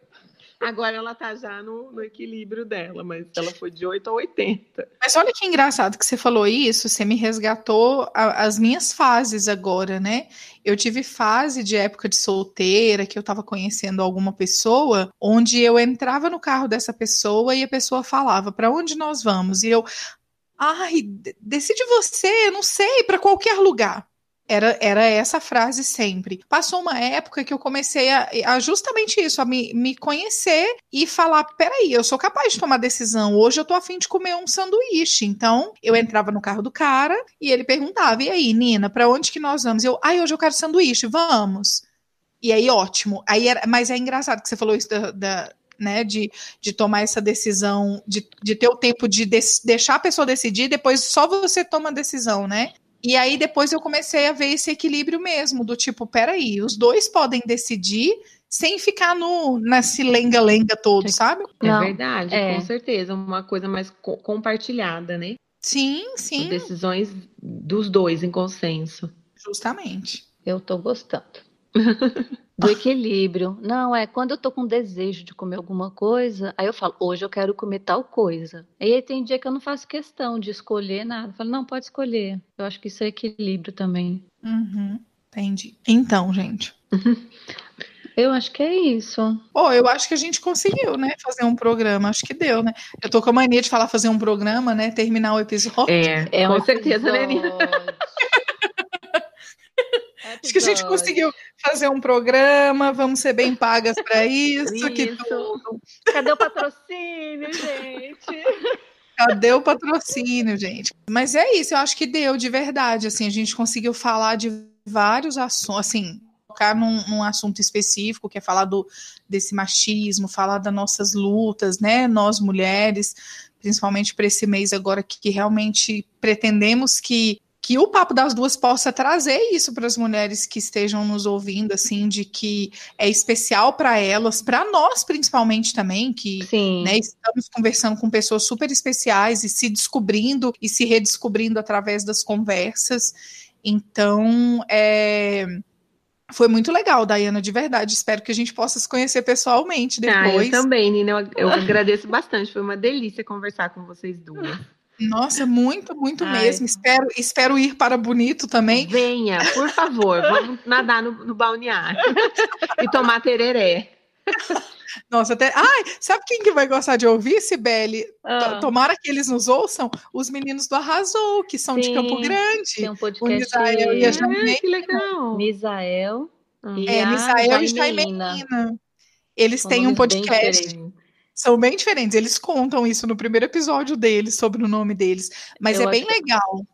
Agora ela tá já no, no, equilíbrio dela, mas ela foi de 8 a 80. Mas olha que engraçado que você falou isso, você me resgatou a, as minhas fases agora, né? Eu tive fase de época de solteira, que eu tava conhecendo alguma pessoa, onde eu entrava no carro dessa pessoa e a pessoa falava: "Para onde nós vamos?" E eu Ai, decide você, não sei, para qualquer lugar. Era, era essa frase sempre. Passou uma época que eu comecei a, a justamente isso, a me, me conhecer e falar: peraí, eu sou capaz de tomar decisão. Hoje eu tô afim de comer um sanduíche. Então, eu entrava no carro do cara e ele perguntava: e aí, Nina, para onde que nós vamos? Eu, ai, hoje eu quero sanduíche, vamos. E aí, ótimo. Aí era, mas é engraçado que você falou isso da, da né, de, de tomar essa decisão, de, de ter o tempo de, de deixar a pessoa decidir, depois só você toma a decisão, né? E aí depois eu comecei a ver esse equilíbrio mesmo, do tipo, peraí, os dois podem decidir sem ficar no nesse lenga-lenga todo, sabe? É Não, verdade, é. com certeza. Uma coisa mais co compartilhada, né? Sim, sim. Decisões dos dois em consenso. Justamente. Eu tô gostando. do equilíbrio. Não, é quando eu tô com desejo de comer alguma coisa, aí eu falo, hoje eu quero comer tal coisa. Aí tem dia que eu não faço questão de escolher nada. Eu falo, não, pode escolher. Eu acho que isso é equilíbrio também. Uhum, entendi. Então, gente. Eu acho que é isso. Pô, eu acho que a gente conseguiu, né? Fazer um programa. Acho que deu, né? Eu tô com a mania de falar fazer um programa, né? Terminar o episódio. É, é com certeza, né, Acho que a gente conseguiu fazer um programa, vamos ser bem pagas para isso, isso. Que tudo. Cadê o patrocínio, gente? Cadê o patrocínio, gente? Mas é isso, eu acho que deu de verdade. Assim, a gente conseguiu falar de vários assuntos, assim, focar num, num, assunto específico, que é falar do, desse machismo, falar das nossas lutas, né? Nós mulheres, principalmente para esse mês agora que, que realmente pretendemos que que o Papo das Duas possa trazer isso para as mulheres que estejam nos ouvindo, assim, de que é especial para elas, para nós principalmente também, que né, estamos conversando com pessoas super especiais e se descobrindo e se redescobrindo através das conversas. Então, é, foi muito legal, Dayana, de verdade. Espero que a gente possa se conhecer pessoalmente depois. Ah, eu também, Nina. Eu, eu agradeço bastante. Foi uma delícia conversar com vocês duas. Nossa, muito, muito Ai. mesmo. Espero, espero ir para Bonito também. Venha, por favor. Vamos nadar no, no balneário e tomar tereré. Nossa, até. Ai, sabe quem que vai gostar de ouvir, Sibeli? Ah. Tomara que eles nos ouçam, os meninos do Arrasou, que são Sim, de Campo Grande. Tem um podcast. O Misael e a. Ah, que legal. Misael. E é, Misael e Jaimeina. Eles têm um podcast. São bem diferentes. Eles contam isso no primeiro episódio deles, sobre o nome deles. Mas eu é bem legal.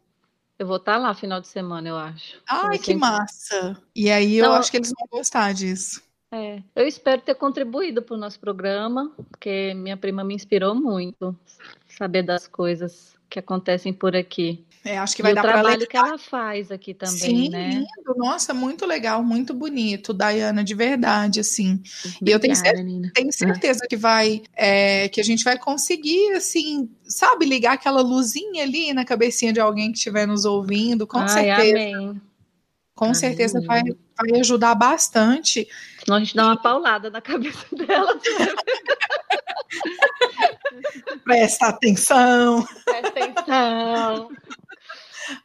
Eu vou estar tá lá final de semana, eu acho. Ai, que massa! E aí eu Não, acho que eles vão gostar disso. É, eu espero ter contribuído para o nosso programa, porque minha prima me inspirou muito saber das coisas que acontecem por aqui. É, acho que vai e dar para o trabalho que ela faz aqui também, Sim, né? Lindo. Nossa, muito legal, muito bonito, Dayana, de verdade, assim. Obrigada, e eu tenho, certeza, tenho certeza que vai, é, que a gente vai conseguir, assim, sabe, ligar aquela luzinha ali na cabecinha de alguém que estiver nos ouvindo, com Ai, certeza. Amém. Com amém. certeza vai, vai ajudar bastante. Senão a gente dá uma paulada na cabeça dela. Presta atenção. Presta atenção.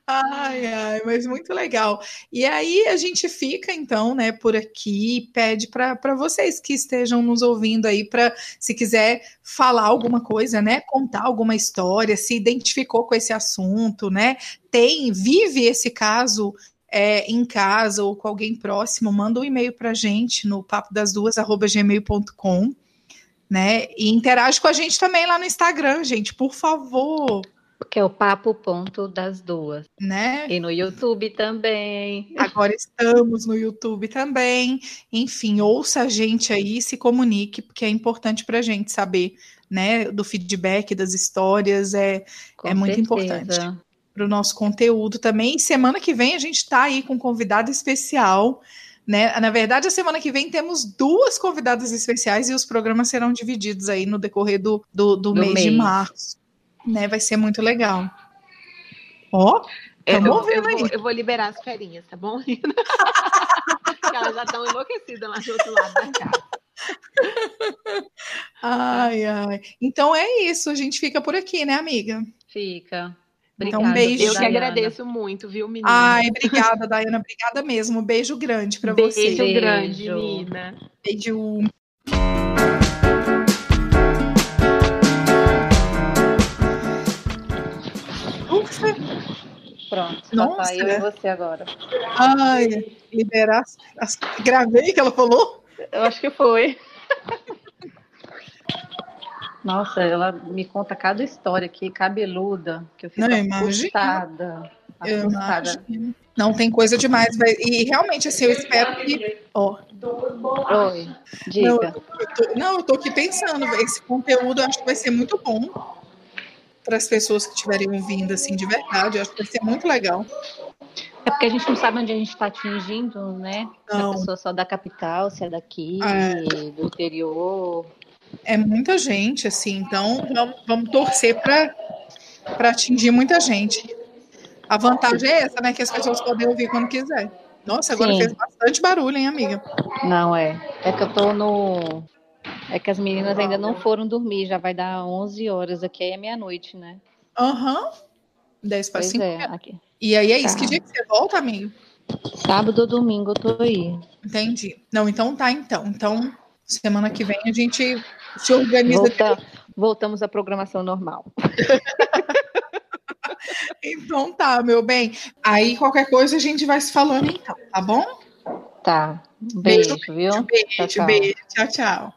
Ai, ai, mas muito legal. E aí a gente fica então, né, por aqui, pede para vocês que estejam nos ouvindo aí para se quiser falar alguma coisa, né, contar alguma história, se identificou com esse assunto, né, tem, vive esse caso é, em casa ou com alguém próximo, manda um e-mail para a gente no papo das duas gmail.com, né? E interage com a gente também lá no Instagram, gente, por favor. Que é o papo ponto das duas. Né? E no YouTube também. Agora estamos no YouTube também. Enfim, ouça a gente aí, se comunique, porque é importante para a gente saber, né? Do feedback das histórias, é, é muito importante para o nosso conteúdo também. E semana que vem a gente está aí com um convidado especial. Né? Na verdade, a semana que vem temos duas convidadas especiais e os programas serão divididos aí no decorrer do, do, do, do mês, mês, de março. Né? Vai ser muito legal. Ó, é, eu, eu, eu, vou, eu, vou, liberar as ferinhas, tá bom? elas já estão enlouquecidas lá do outro lado da casa. Ai, ai. Então é isso, a gente fica por aqui, né, amiga? Fica. Obrigada, então, um beijo. Eu que agradeço muito, viu, menina? Ai, obrigada, Dayana. Obrigada mesmo. Um beijo grande para você. Beijo grande, menina. Beijo. Pronto, Nossa. tá eu e você agora. Ai, liberar. Gravei que ela falou? Eu acho que foi. Nossa, ela me conta cada história aqui, cabeluda, que eu fico não, assustada. Eu imagino. Não tem coisa demais. E realmente, assim, eu espero que. Ó. Oi, diga. Não eu, tô, não, eu tô aqui pensando, esse conteúdo eu acho que vai ser muito bom para as pessoas que estiverem ouvindo, assim, de verdade. Eu acho que vai ser muito legal. É porque a gente não sabe onde a gente está atingindo, né? Não. Se a pessoa só da capital, se é daqui, é. do interior é muita gente, assim, então vamos, vamos torcer para atingir muita gente. A vantagem é essa, né? Que as pessoas podem ouvir quando quiser. Nossa, agora Sim. fez bastante barulho, hein, amiga? Não, é. É que eu tô no. É que as meninas ainda não foram dormir, já vai dar 11 horas aqui, aí é meia-noite, né? Aham. Uhum. 10 para 5. É, aqui. E aí é isso. Tá. Que dia que você volta, amigo? Sábado ou domingo eu tô aí. Entendi. Não, então tá, então. Então, semana que vem a gente se organiza. Volta, voltamos à programação normal. então tá, meu bem. Aí qualquer coisa a gente vai se falando então, tá bom? Tá. Beijo, beijo viu? Beijo, tchau, tchau. beijo. Tchau, tchau.